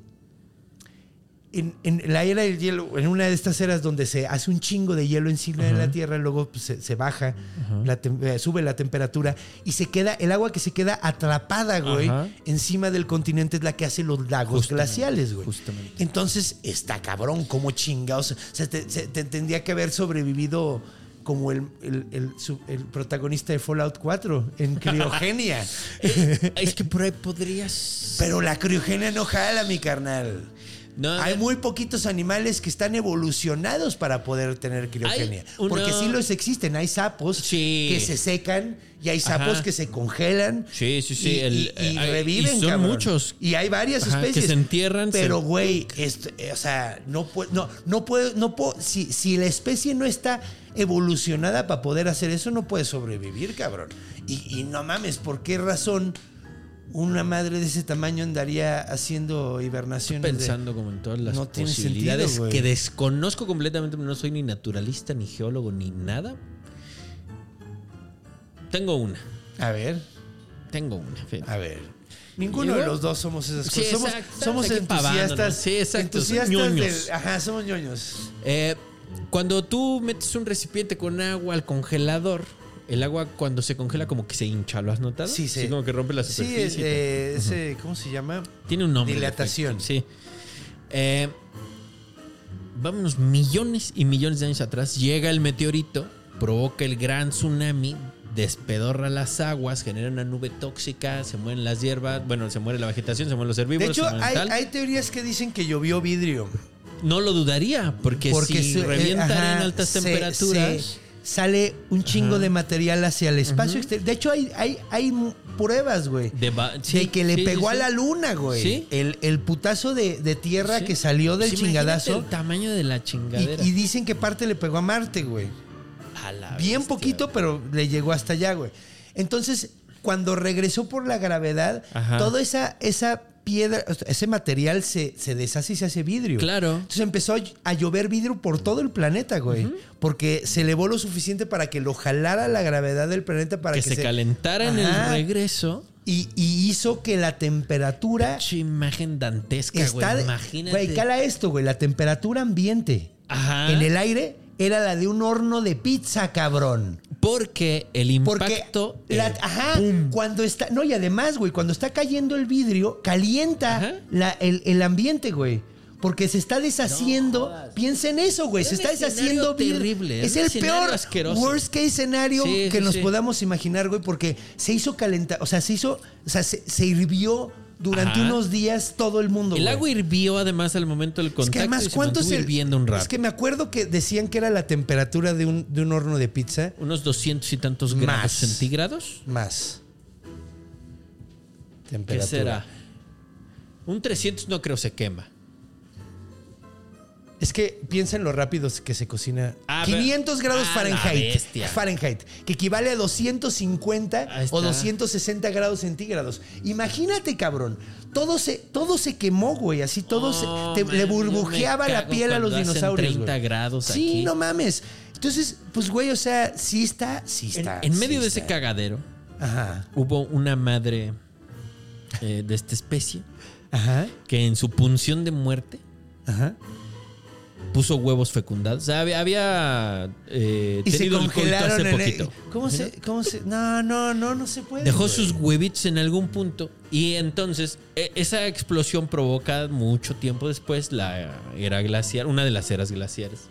en, en la era del hielo, en una de estas eras donde se hace un chingo de hielo encima de la Tierra, luego pues, se, se baja, eh, sube la temperatura y se queda, el agua que se queda atrapada, güey, encima del continente es la que hace los lagos Justamente, glaciales, güey. justamente. Entonces, está cabrón, como chingados. O sea, te, se- te tendría que haber sobrevivido como el, el- el el protagonista de Fallout 4, en <laughs> criogenia. Es que por ahí podrías. Pero la criogenia no jala, mi carnal. No, Hay muy poquitos animales que están evolucionados para poder tener criogenia. Porque sí los existen. Hay sapos Sí. que se secan y hay sapos Ajá. que se congelan. Sí, sí, sí, Y, el- y- y eh, hay- reviven, y son cabrón. muchos. Y hay varias Ajá, que especies. se entierran, Pero, güey, eh, o sea, no puedo, no, no puedo, no puedo, si, si la especie no está evolucionada para poder hacer eso, no puede sobrevivir, cabrón. Y, y no mames, ¿por qué razón una madre de ese tamaño andaría haciendo hibernaciones? de- pensando como en todas las No posibilidades sentido, que desconozco completamente, no soy ni naturalista, ni geólogo, ni nada. Tengo una, A ver, tengo una. fíjate. a ver. Ninguno de los dos somos esas Sí, cosas. somos somos entusiastas. Sí, exacto, Entusiastas ñoños. del- ajá, somos ñoños. Eh, cuando tú metes un recipiente con agua al congelador, el agua cuando se congela como que se hincha, ¿lo has notado? Sí, sí. Como que rompe la Sí, superficie. eh, ese, ¿cómo se llama? Tiene un nombre. Dilatación. Sí. Eh, vámonos millones y millones de años atrás. Llega el meteorito, provoca el gran tsunami, despedorra las aguas, genera una nube tóxica, se mueren las hierbas, bueno, se muere la vegetación, se mueren los De herbívoros. hecho, se mueren hay, teorías que dicen que llovió vidrio. No lo dudaría, porque, si se- eh, revientan ajá, en altas se- temperaturas. se- sale un chingo de material hacia el espacio exterior. De hecho, hay, hay, hay pruebas, güey. De, sí, que le sí, pegó sí, a la luna, güey. Sí. El, el putazo de, de tierra que salió del chingadazo. El tamaño de la Y, chingadera. y dicen que parte le pegó a Marte, güey. A la Bien bestia. poquito, pero le llegó hasta allá, güey. Entonces, cuando regresó por la gravedad, Ajá. toda esa, esa piedra, ese material se, se deshace y se hace vidrio. Claro. Entonces empezó a- llover vidrio por todo el planeta, güey. Porque se elevó lo suficiente para que lo jalara la gravedad del planeta para que, que, se, calentara en el regreso. Y, y hizo que la temperatura Pinche imagen dantesca, está. güey. Imagínate. Güey, cala esto, güey. La temperatura ambiente Ajá. en el aire era la de un horno de pizza, cabrón. Porque el Porque impacto. la- eh, ajá, cuando está, no, y además, güey, cuando está cayendo el vidrio, calienta la- el, el ambiente, güey. Porque se está deshaciendo. Piensa en eso, güey. Se está deshaciendo vidrio. terrible, Es un el peor asqueroso. worst case escenario Sí, que sí, nos sí. podamos imaginar, güey, porque se hizo calentar, o sea, se hizo, o sea, se, se hirvió durante Ajá. unos días todo el mundo. el güey. agua hirvió además al momento del Es contacto. que además, y se ¿cuánto es hirviendo un rato. Es que me acuerdo que decían que era la temperatura de un, de un horno de pizza Unos 200 y tantos Más. grados centígrados. más. ¿Qué Temperatura. será? Un 300 no creo se quema. Es que piensa en lo rápido que se cocina. Ah, 500 grados ah, Fahrenheit. bestia. Fahrenheit, que equivale a 250 Ahí está. o 260 grados centígrados. Imagínate, cabrón. Todo se, todo se quemó, güey. Así todo se. te- man, le burbujeaba la piel a los dinosaurios. 30 güey. grados Sí, aquí. no mames. Entonces, pues, güey, o sea, sí está. Sí está. en medio sí de ese cagadero Ajá. hubo una madre eh, de esta especie Ajá. que en su punción de muerte Ajá. Puso huevos fecundados. O sea, había, había, eh, Y se tenido el coito congelaron hace el- poquito. ¿Cómo se, ¿Cómo se.? No, no, no, no se puede. Dejó güey. sus huevitos en algún punto y entonces e- esa explosión provoca mucho tiempo después la era glaciar, una de las eras glaciares.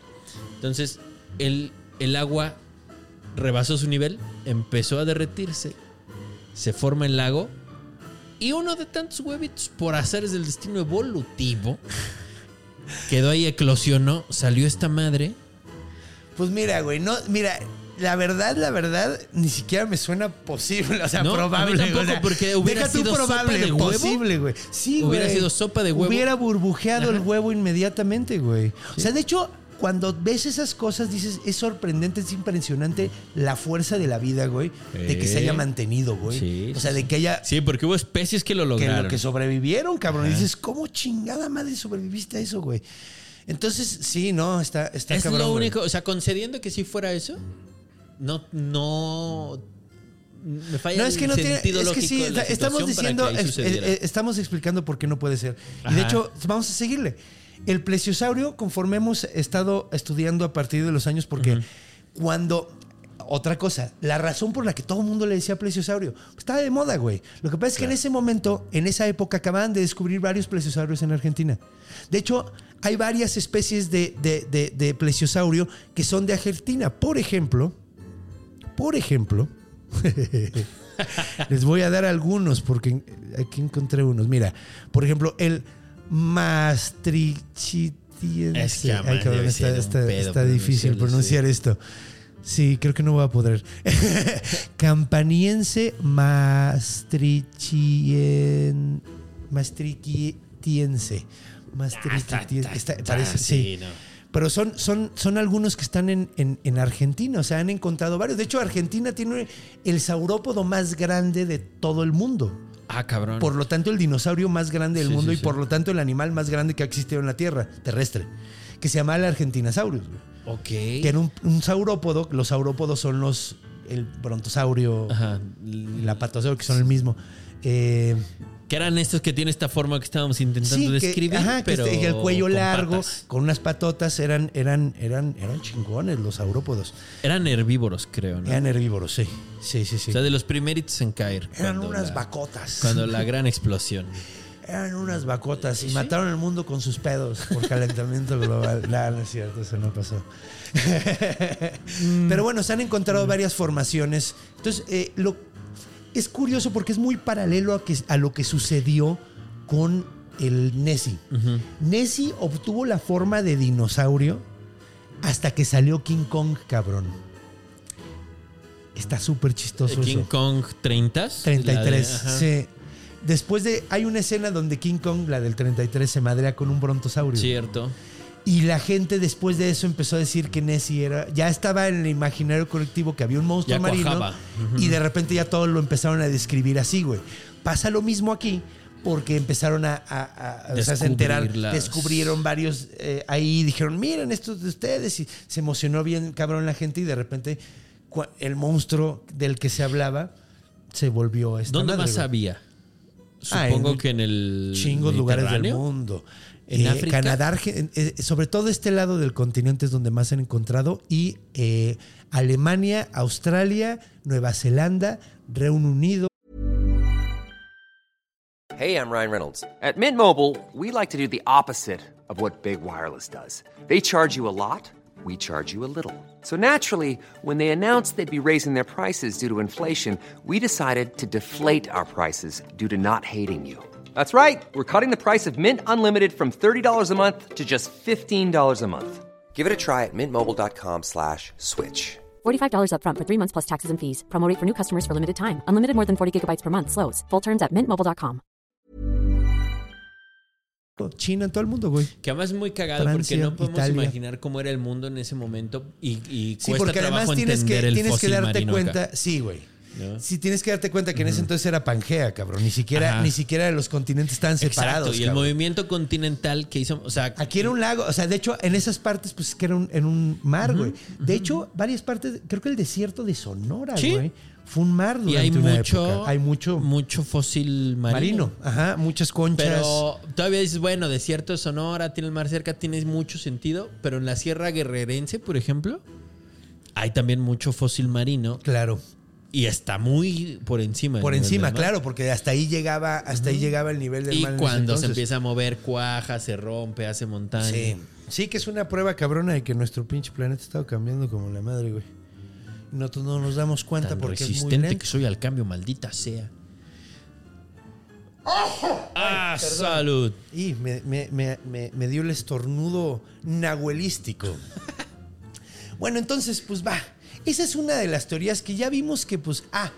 Entonces el, el agua rebasó su nivel, empezó a derretirse, se forma el lago y uno de tantos huevitos por azares del destino evolutivo quedó ahí, eclosionó, salió esta madre. Pues mira, güey, no, mira, la verdad, la verdad, ni siquiera me suena posible, o sea, No, a mí probable. tampoco, o sea, porque hubiera deja sido sopa probable, de huevo. posible, güey. Sí, güey. Hubiera sido sopa de huevo. Hubiera burbujeado el huevo inmediatamente, güey. O sea, de hecho, cuando ves esas cosas, dices, es sorprendente, es impresionante la fuerza de la vida, güey, de que se haya mantenido, güey. Sí, o sea, sí, de que haya... Sí, porque hubo especies que lo que, lograron. lo que sobrevivieron, cabrón. Y dices, ¿cómo chingada madre sobreviviste a eso, güey? Entonces, sí, no, está, está es cabrón, lo güey. único, o sea, concediendo que si fuera eso, no, no, me falla No, es que el no tiene. sentido Es que sí, estamos diciendo. que eh, eh, estamos explicando por qué no puede ser. Y de hecho, vamos a seguirle. El plesiosaurio, conforme hemos estado estudiando a partir de los años, porque cuando. Otra cosa, la razón por la que todo el mundo le decía plesiosaurio, pues estaba de moda, güey. Lo que pasa es que en ese momento, en esa época, acababan de descubrir varios plesiosaurios en Argentina. De hecho, hay varias especies de, de- de- de plesiosaurio que son de Argentina. Por ejemplo, por ejemplo, <laughs> les voy a dar algunos porque aquí encontré unos. Mira, por ejemplo, el Maastrichtiense. Es que, Ay, man, cabrón, está, difícil pronunciar esto. Sí, creo que no voy a poder. <laughs> Campaniense maastrichtien, maastrichtiense. Maastrichtiense. Está- parece, sí. no. Pero son, son, son algunos que están en, en- en Argentina, o sea, han encontrado varios. De hecho, Argentina tiene el saurópodo más grande de todo el mundo. Ah, cabrón. Por lo tanto, el dinosaurio más grande del Sí, mundo sí, y sí. por lo tanto el animal más grande que ha existido en la Tierra, terrestre, que se llama el Argentinosaurus. ok. Que era un, un saurópodo. Los saurópodos son los. El brontosaurio Ajá. patosaurio, que son el mismo. Eh, Que eran estos que tienen esta forma que estábamos intentando sí, que, describir, ajá, que pero este- y el cuello con largo, patas. con unas patotas, eran, eran, eran, eran chingones los saurópodos. Eran herbívoros, creo, ¿no? Eran herbívoros, sí. Sí, sí, sí. O sea, de los primeritos en caer. Eran unas la- vacotas. Cuando la gran explón. Eran unas vacotas y mataron el mundo con sus pedos por calentamiento global. <laughs> no, no es cierto, eso no pasó. Pero bueno, se han encontrado varias formaciones. Entonces, eh, lo, es curioso porque es muy paralelo a, que, a lo que sucedió con el Nessie. Nessie obtuvo la forma de dinosaurio hasta que salió King Kong, cabrón. Está súper chistoso King eso. Kong 30. 33. ajá. sí. Después de. Hay una escena donde King Kong, la del 33, se madrea con un brontosaurio. Cierto. Y la gente después de eso empezó a decir que Nessie era. Ya estaba en el imaginario colectivo que había un monstruo Ya marino. Y de repente ya todos lo empezaron a describir así, güey. Pasa lo mismo aquí. Porque empezaron a, a- a- o sea, se enterar, descubrieron varios eh, ahí, dijeron, miren, estos de ustedes, y se emocionó bien cabrón la gente, y de repente el monstruo del que se hablaba se volvió esta ¿Dónde madre, más güey. había? Ah, en Supongo que en el chingos lugares del mundo. ¿En Eh, África? Canadá, eh, sobre todo este lado del continente es donde más se han encontrado. Y eh, Alemania, Australia, Nueva Zelanda, Reino Unido. Hey, I'm Ryan Reynolds. At Mint Mobile, we like to do the opposite of what Big Wireless does. They charge you a lot, we charge you a little. So naturally, when they announced they'd be raising their prices due to inflation, we decided to deflate our prices due to not hating you. That's right. We're cutting the price of Mint Unlimited from $30 a month to just $15 a month. Give it a try at mintmobile.com slash switch. $45 upfront for three months plus taxes and fees. Promo rate for new customers for limited time. Unlimited more than 40 gigabytes per month. Slows. Full terms at mintmobile.com. China, en todo el mundo, güey. Que además es muy cagado Francia, porque no podemos Italia. imaginar cómo era el mundo en ese momento y, y Sí, cuesta porque además trabajo tienes entender que, el tienes que darte marino cuenta. acá. Sí, güey. ¿No? Sí, tienes que darte cuenta que en ese entonces era Pangea, cabrón. Ni siquiera, Ajá. ni siquiera los continentes estaban separados. Y el cabrón. movimiento continental que hizo, o sea, Aquí era un lago, o sea, de hecho, en esas partes, pues que era un, en un mar, güey. De hecho, varias partes, creo que el desierto de Sonora, Sí. güey, fue un mar durante y hay una mucho, época. Hay mucho mucho fósil marino. marino. Ajá, muchas conchas. Pero todavía dices, bueno, desierto de Sonora, tiene el mar cerca, tiene mucho sentido. Pero en la Sierra Guerrerense, por ejemplo, hay también mucho fósil marino Claro, y está muy por encima. por encima, claro, porque hasta ahí llegaba, hasta ahí llegaba el nivel del Y mar. ese cuando se empieza a mover, cuaja, se rompe, hace montaña. Sí. Sí, que es una prueba cabrona de que nuestro pinche planeta ha estado cambiando como la madre, güey. Y nosotros no nos damos cuenta Tan porque es muy resistente lento. que soy al cambio, maldita sea. ¡Ah, salud! Y me, me- me- me- me dio el estornudo nahuelístico. <laughs> bueno, entonces, pues va. Esa es una de las teorías que ya vimos que, pues, ah,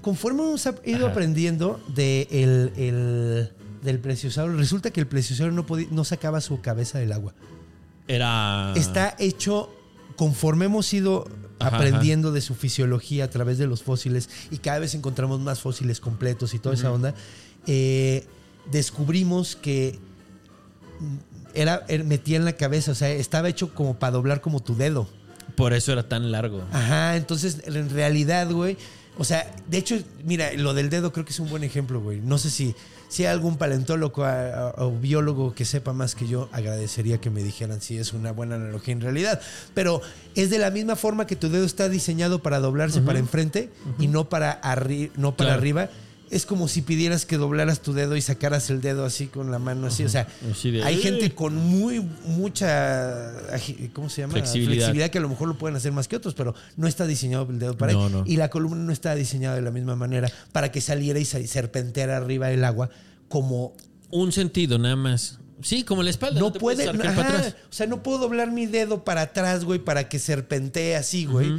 conforme hemos ido Ajá. aprendiendo de el, el- del plesiosauro, resulta que el plesiosauro no, podía- no sacaba su cabeza del agua. Era. Está hecho conforme hemos ido Ajá, aprendiendo de su fisiología a través de los fósiles y cada vez encontramos más fósiles completos y toda esa onda, eh, descubrimos que era, era- metía en la cabeza, o sea, estaba hecho como para doblar como tu dedo. Por eso era tan largo. Ajá, entonces en realidad, güey, o sea, de hecho, mira, lo del dedo creo que es un buen ejemplo, güey. No sé si, si hay algún paleontólogo a- a- o biólogo que sepa más que yo, agradecería que me dijeran si es una buena analogía en realidad. Pero es de la misma forma que tu dedo está diseñado para doblarse para enfrente y no para, arri- no para Claro. arriba. Es como si pidieras que doblaras tu dedo y sacaras el dedo así con la mano así. O sea, hay gente con muy mucha ¿cómo se llama? Flexibilidad. que a lo mejor lo pueden hacer más que otros, pero no está diseñado el dedo para No, ahí. no. Y la columna no está diseñada de la misma manera para que saliera y se- serpenteara arriba del agua como Un sentido, nada más. Sí, como la espalda. no, puede, ajá, para atrás. o sea, no puedo doblar mi dedo para atrás, güey, para que serpentee así, güey.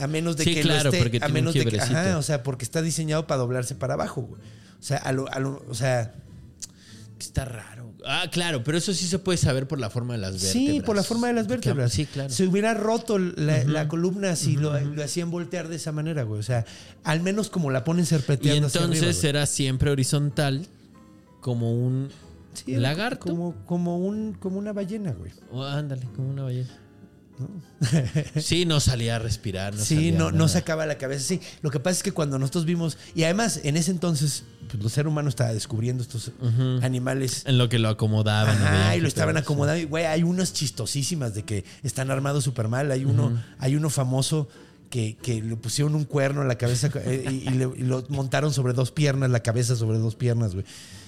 A menos de Sí, que claro, lo esté, porque a tiene un menos de que, ajá, o sea, porque está diseñado para doblarse para abajo, güey. O sea, a lo- a lo- o sea, Está raro. Ah, claro, pero eso sí se puede saber por la forma de las vértebras. Sí, por la forma de las vértebras. Sí, claro. Se hubiera roto la, la columna si lo, lo hacían voltear de esa manera, güey. O sea, al menos como la ponen Y serpenteando hacia entonces arriba, güey. era siempre horizontal, como un Sí, lagarto. Como, como, un, como una ballena, güey. Oh, ándale, como una ballena. Sí, no salía a respirar. No sí, salía no, no sacaba la cabeza. Sí, lo que pasa es que cuando nosotros vimos, y además en ese entonces, pues, el ser humano estaba descubriendo estos animales. En lo que lo acomodaban. Ajá, y lo estaban acomodando. Y, Güey, hay unas chistosísimas de que están armados súper mal. Hay uno, hay uno famoso que, que le pusieron un cuerno en la cabeza eh, y, y le- y lo montaron sobre dos piernas, la cabeza sobre dos piernas, güey.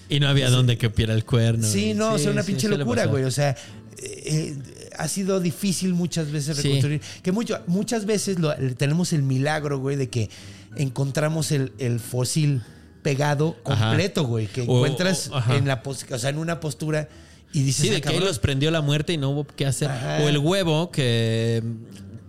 Y no había donde que piera el cuerno. Sí, no, o sea, una sí, pinche locura, güey. O sea, eh, ha sido difícil muchas veces Sí. reconstruir. Que mucho, muchas veces lo- tenemos el milagro, güey, de que encontramos el, el fósil pegado completo, güey. Que O- encuentras o- en la o sea, en una postura y dices, Sí, "Ah, de que ahí cabrón". los prendió la muerte y no hubo qué hacer. Ajá. O el huevo que,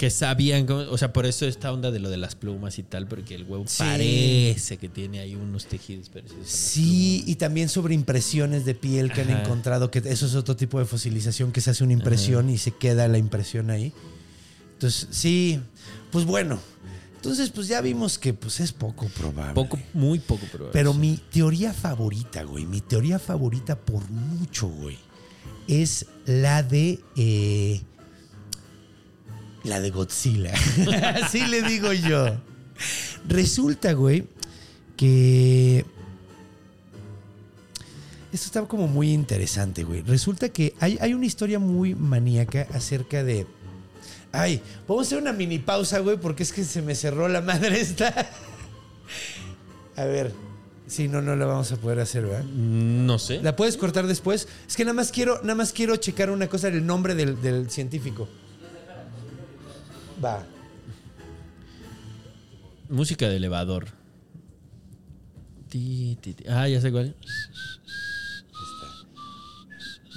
que sabían, cómo- o sea, por eso esta onda de lo de las plumas y tal, porque el huevo Sí. parece que tiene ahí unos tejidos parecidos. Sí, y también sobre impresiones de piel que han encontrado, que eso es otro tipo de fosilización, que se hace una impresión y se queda la impresión ahí. Entonces, sí, pues bueno. Entonces, pues ya vimos que pues es poco probable. Poco, muy poco probable. Pero mi teoría favorita, güey, mi teoría favorita por mucho, güey, es la de... eh, la de Godzilla. <laughs> Así le digo yo. Resulta, güey, que Esto está como muy interesante, güey. Resulta que hay, hay una historia muy maníaca acerca de. Ay, vamos a hacer una mini pausa, güey, porque es que se me cerró la madre esta. <laughs> A ver. Sí, no, no la vamos a poder hacer, ¿verdad? No sé. ¿La puedes cortar después? Es que nada más quiero, nada más quiero checar una cosa del nombre del, del científico. Va. Música de elevador. Ti, ti, ti. Ah, ya sé cuál.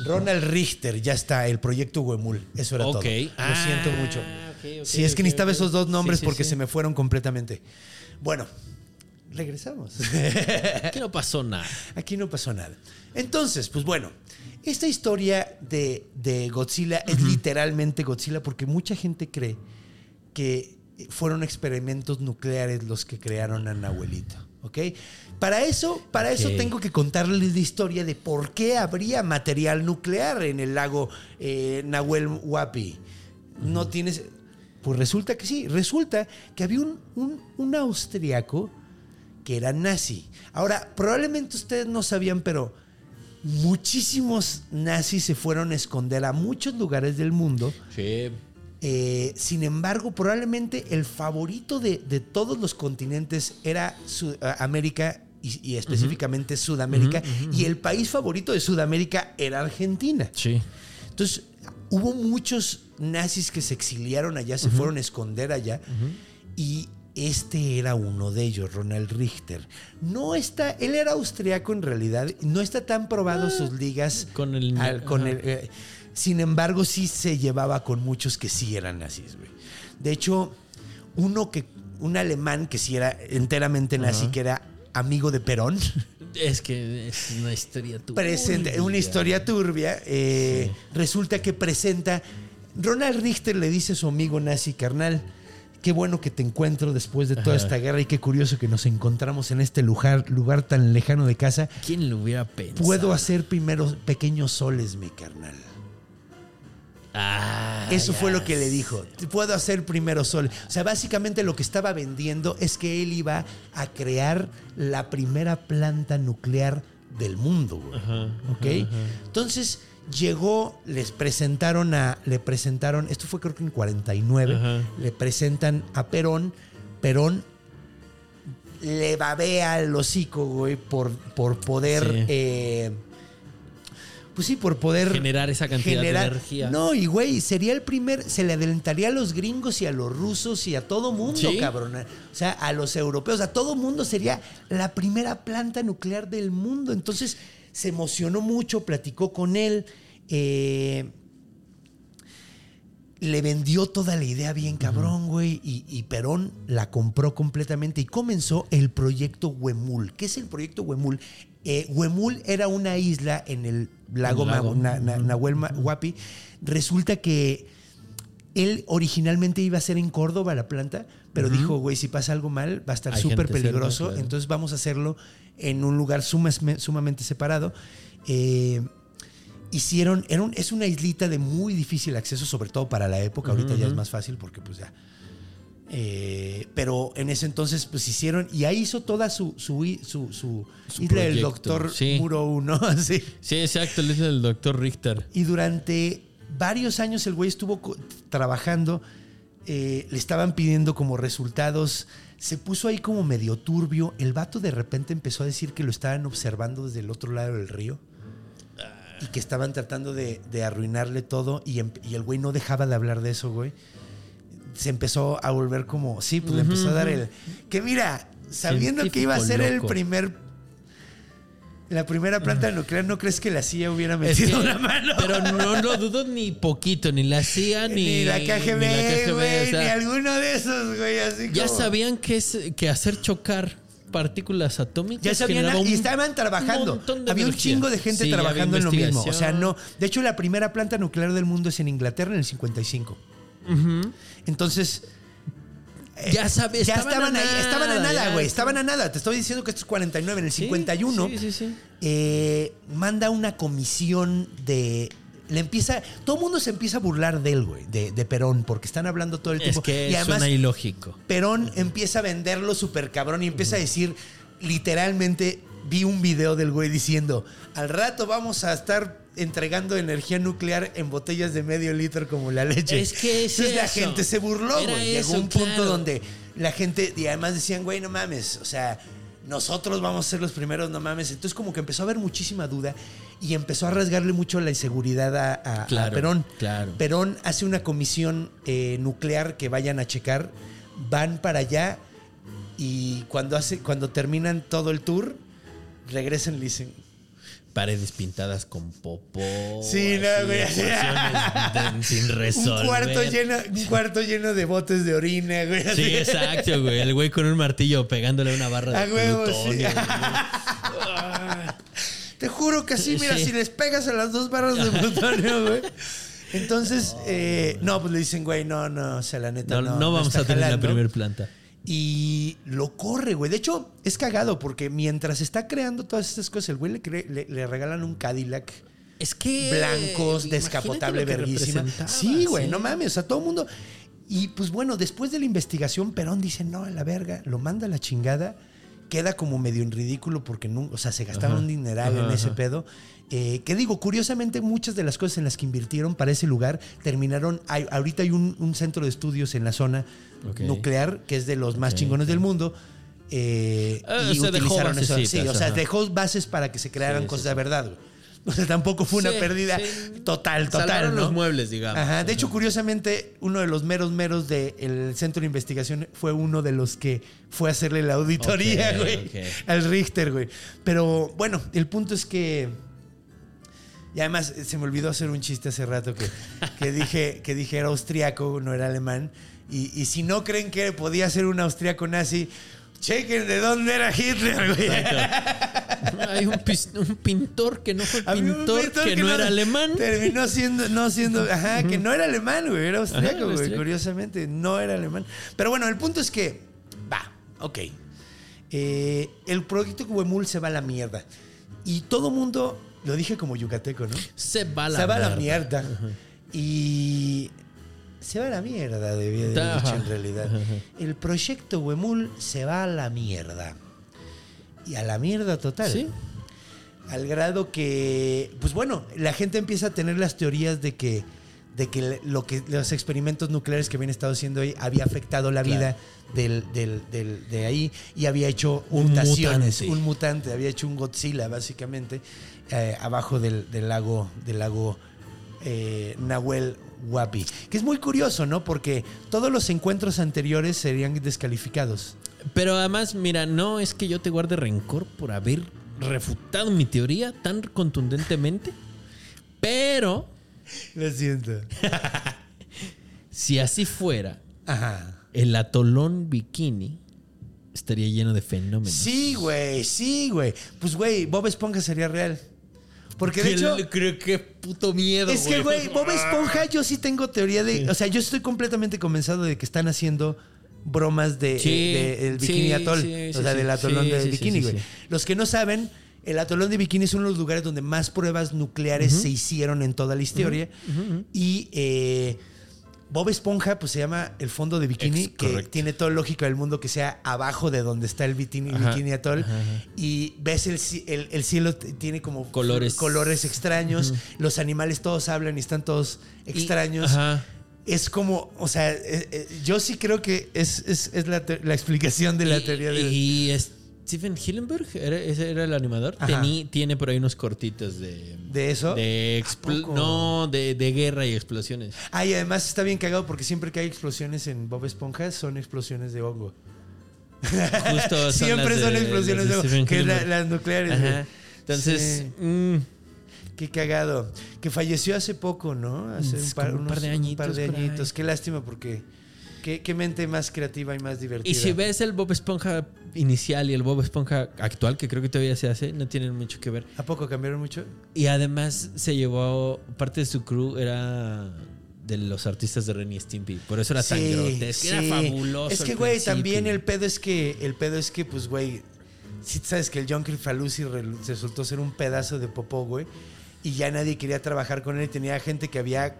Ronald Richter, ya está, el proyecto Huemul. Eso era Ok. todo. Lo Ah, siento mucho. sí, es que necesitaba esos dos nombres Sí, sí, porque sí. se me fueron completamente. Bueno, regresamos. <laughs> Aquí no pasó nada. Aquí no pasó nada. Entonces, pues bueno, esta historia de, de Godzilla es literalmente Godzilla porque mucha gente cree que fueron experimentos nucleares los que crearon a Nahuelito. ¿Ok? Para eso, para eso tengo que contarles la historia de por qué habría material nuclear en el lago eh, Nahuel Huapi. No tienes. Pues resulta que sí. Resulta que había un, un, un austriaco que era nazi. Ahora, probablemente ustedes no sabían, pero muchísimos nazis se fueron a esconder a muchos lugares del mundo. Sí. Eh, sin embargo, probablemente el favorito de, de todos los continentes era Sud- a- América y, y específicamente Sudamérica. Y el país favorito de Sudamérica era Argentina. Sí. Entonces, hubo muchos nazis que se exiliaron allá, se fueron a esconder allá. Y este era uno de ellos, Ronald Richter. No está, él era austriaco en realidad, no está tan probado sus ligas con el- al- con el- eh, sin embargo, sí se llevaba con muchos que sí eran nazis, güey. De hecho, uno que, un alemán que sí era enteramente nazi, que era amigo de Perón. Es que es una historia tuya. presenta una historia turbia. eh, Resulta que presenta. Ronald Richter le dice a su amigo nazi carnal. Qué bueno que te encuentro después de toda esta guerra y qué curioso que nos encontramos en este lugar, lugar tan lejano de casa. ¿Quién lo hubiera pensado? Puedo hacer primero pequeños soles, mi carnal. Ah, Eso fue lo que le dijo. Puedo hacer primero sol. O sea, básicamente lo que estaba vendiendo es que él iba a crear la primera planta nuclear del mundo. güey. ¿Ok? Entonces llegó, les presentaron a, le presentaron, esto fue creo que en 49, Ajá. le presentan a Perón. Perón le babea el hocico, güey, por, por poder. Sí. eh, pues sí, por poder Generar esa cantidad de energía. No, y güey, sería el primer, se le adelantaría a los gringos y a los rusos y a todo mundo, Sí. cabrón. O sea, a los europeos, a todo mundo sería la primera planta nuclear del mundo. Entonces se emocionó mucho, platicó con él. eh, le vendió toda la idea bien cabrón, güey, y, y Perón la compró completamente y comenzó el proyecto Huemul. ¿Qué es el proyecto Huemul? Eh, Huemul era una isla en el lago, El lago. Ma- Na- Na- Nahuel Huapi. Resulta que él originalmente iba a ser en Córdoba la planta, pero dijo, güey, si pasa algo mal, va a estar súper cerca, peligroso, claro. entonces vamos a hacerlo en un lugar sumamente separado. Eh, hicieron, era un- es una islita de muy difícil acceso, sobre todo para la época, ahorita ya es más fácil porque pues ya... eh, pero en ese entonces pues hicieron, y ahí hizo toda su, su, su, su Su isla del doctor sí. Muro 1, así. <laughs> Sí, exacto, él es el doctor Richter. Y durante varios años el güey estuvo trabajando, eh, le estaban pidiendo como resultados, se puso ahí como medio turbio, el vato de repente empezó a decir que lo estaban observando desde el otro lado del río y que estaban tratando de, de arruinarle todo y, em- y el güey no dejaba de hablar de eso, güey. Se empezó a volver como, sí, pues le empezó a dar el... Que mira, sabiendo que iba a ser el primer... La primera planta nuclear, ¿no crees que la CIA hubiera Es metido que- una mano? Pero no lo <laughs> dudo ni poquito, ni la CIA, ni, Ni, la KGB, ni la KGB, o sea, ni alguno de esos, güey, así Ya como- sabían que, es, que hacer chocar partículas atómicas. Ya sabían, generaba y un estaban trabajando. Había un chingo de gente Sí, trabajando en lo mismo. O sea, no. De hecho, la primera planta nuclear del mundo es en Inglaterra en el 55. Entonces. eh, Ya sabe- ya estaban estaban a ahí, estaban a nada, nada, güey. estaban- a nada. Te estoy diciendo que esto es 49. En el Sí, 51 Sí, sí, sí. eh, manda una comisión de. Le empieza. Todo el mundo se empieza a burlar de él, güey, de, de Perón, porque están hablando todo el Es tiempo. que y además, suena ilógico. Perón empieza a venderlo súper cabrón y empieza a decir literalmente vi un video del güey diciendo, al rato vamos a estar entregando energía nuclear en botellas de medio litro como la leche. Es que es Entonces la gente se burló, Era güey. Llegó eso, un punto claro. donde la gente, y además decían, güey, no mames, o sea, nosotros vamos a ser los primeros, no mames. Entonces como que empezó a haber muchísima duda y empezó a rasgarle mucho la inseguridad a, a- a Claro, Perón. claro. Perón hace una comisión eh, nuclear que vayan a checar, van para allá y cuando, hace, cuando terminan todo el tour, regresan y le dicen, Paredes pintadas con popó. Sí, no, así, güey. de- sin resolver. un cuarto, lleno, un cuarto lleno de botes de orina, güey. así. Sí, exacto, güey. El güey con un martillo pegándole una barra de A huevo, plutonio. sí. <laughs> Te juro que sí, mira, Sí. si les pegas a las dos barras de plutonio, <laughs> güey. Entonces, eh, no, pues le dicen, güey, no, no, o sea, la neta, No, no. no vamos a tener la primer planta. Y lo corre, güey. De hecho, es cagado porque mientras está creando todas estas cosas, el güey le, cre- le- le regalan un Cadillac Es que. blancos, descapotable, verguísima. Sí, güey, sí. no mames. O sea, todo el mundo. Y pues bueno, después de la investigación, Perón dice: No, a la verga, lo manda a la chingada. Queda como medio en ridículo porque no, o sea, se gastaron un dineral en ese pedo. Eh, que digo, curiosamente, muchas de las cosas en las que invirtieron para ese lugar terminaron. hay- ahorita hay un, un centro de estudios en la zona Nuclear que es de los más chingones del mundo. eh, Ah, y dejó utilizaron eso. Sí, o sea, ajá. dejó bases para que se crearan Sí, cosas sí. de verdad. güey. O sea, tampoco fue una Sí, pérdida sí. total, total. Salvaron ¿no? los muebles, digamos. Ajá. De hecho, curiosamente, uno de los meros meros del centro de investigación fue uno de los que fue a hacerle la auditoría, güey, al Richter, güey. Pero bueno, el punto es que. Y además se me olvidó hacer un chiste hace rato que, que dije que dije era austriaco, no era alemán. Y, y si no creen que podía ser un austriaco nazi, chequen de dónde era Hitler, güey. <laughs> Hay un, pintor que no fue pintor, pintor que, no era alemán. Terminó siendo, no siendo, ajá, que no era alemán, güey, era austriaco, Ajá, güey, austriaco. curiosamente, no era alemán. Pero bueno, el punto es que, va, ok. Eh, el proyecto Huemul se va a la mierda. Y todo mundo, lo dije como yucateco, ¿no? Se va a la se va a la mierda. mierda. Y se va a la mierda, debía de haber dicho en realidad. <laughs> El proyecto Huemul se va a la mierda. Y a la mierda total. Sí. Al grado que, pues bueno, la gente empieza a tener las teorías de que, de que lo que los experimentos nucleares que habían estado haciendo ahí había afectado la Claro. vida del, del- del- de ahí y había hecho Un mutaciones, mutante. un mutante, había hecho un Godzilla básicamente eh, abajo del, del lago, del lago eh, Nahuel Huapi. Que es muy curioso, ¿no? Porque todos los encuentros anteriores serían descalificados. Pero además, mira, no es que yo te guarde rencor por haber refutado mi teoría tan contundentemente. Pero Lo siento. <laughs> si así fuera, Ajá. el atolón bikini estaría lleno de fenómenos. Sí, güey, sí, güey. Pues, güey, Bob Esponja sería real. Porque de hecho, creo que puto miedo, es que, güey, Bob Esponja, yo sí tengo teoría de. O sea, yo estoy completamente convencido de que están haciendo bromas de, Sí, de- del sí, Bikini Atoll. sí, o sea, del atolón de Bikini, güey. Los que no saben, el atolón de Bikini es uno de los lugares donde más pruebas nucleares se hicieron en toda la historia. Y. eh, Bob Esponja, pues se llama el fondo de bikini, Ex- que correcto. tiene todo lógico del mundo que sea abajo de donde está el bikini, Ajá, bikini Atoll. ajá, ajá. Y ves el, el- el cielo, tiene como Colores. colores extraños. Los animales todos hablan y están todos extraños. Es como, o sea, eh, eh, yo sí creo que es, es- es la, la explicación de la Y- teoría del. Y Steven Hillenberg, ¿era, ese era el animador. Tení- tiene por ahí unos cortitos de... ¿De eso? De no, de, de guerra y explosiones. Ah, y además está bien cagado porque siempre que hay explosiones en Bob Esponja son explosiones de hongo. Justo <laughs> son Siempre las son de- explosiones de hongo. Que la- las nucleares. Ajá. Entonces, Sí. mm, Qué cagado. Que falleció hace poco, ¿no? Hace Es un par, como un par de unos- un par añitos de añitos. Qué lástima porque qué, qué mente más creativa y más divertida. y si ves el Bob Esponja inicial y el Bob Esponja actual, que creo que todavía se hace, no tienen mucho que ver. ¿A poco cambiaron mucho? Y además se llevó, parte de su crew era de los artistas de Ren y Stimpy. Por eso era tan Sí, grotesco. Era sí. fabuloso. Es que, güey, también el pedo es que, el pedo es que, pues, güey, si sabes que el John Falusi resultó ser un pedazo de popó, güey, y ya nadie quería trabajar con él y tenía gente que había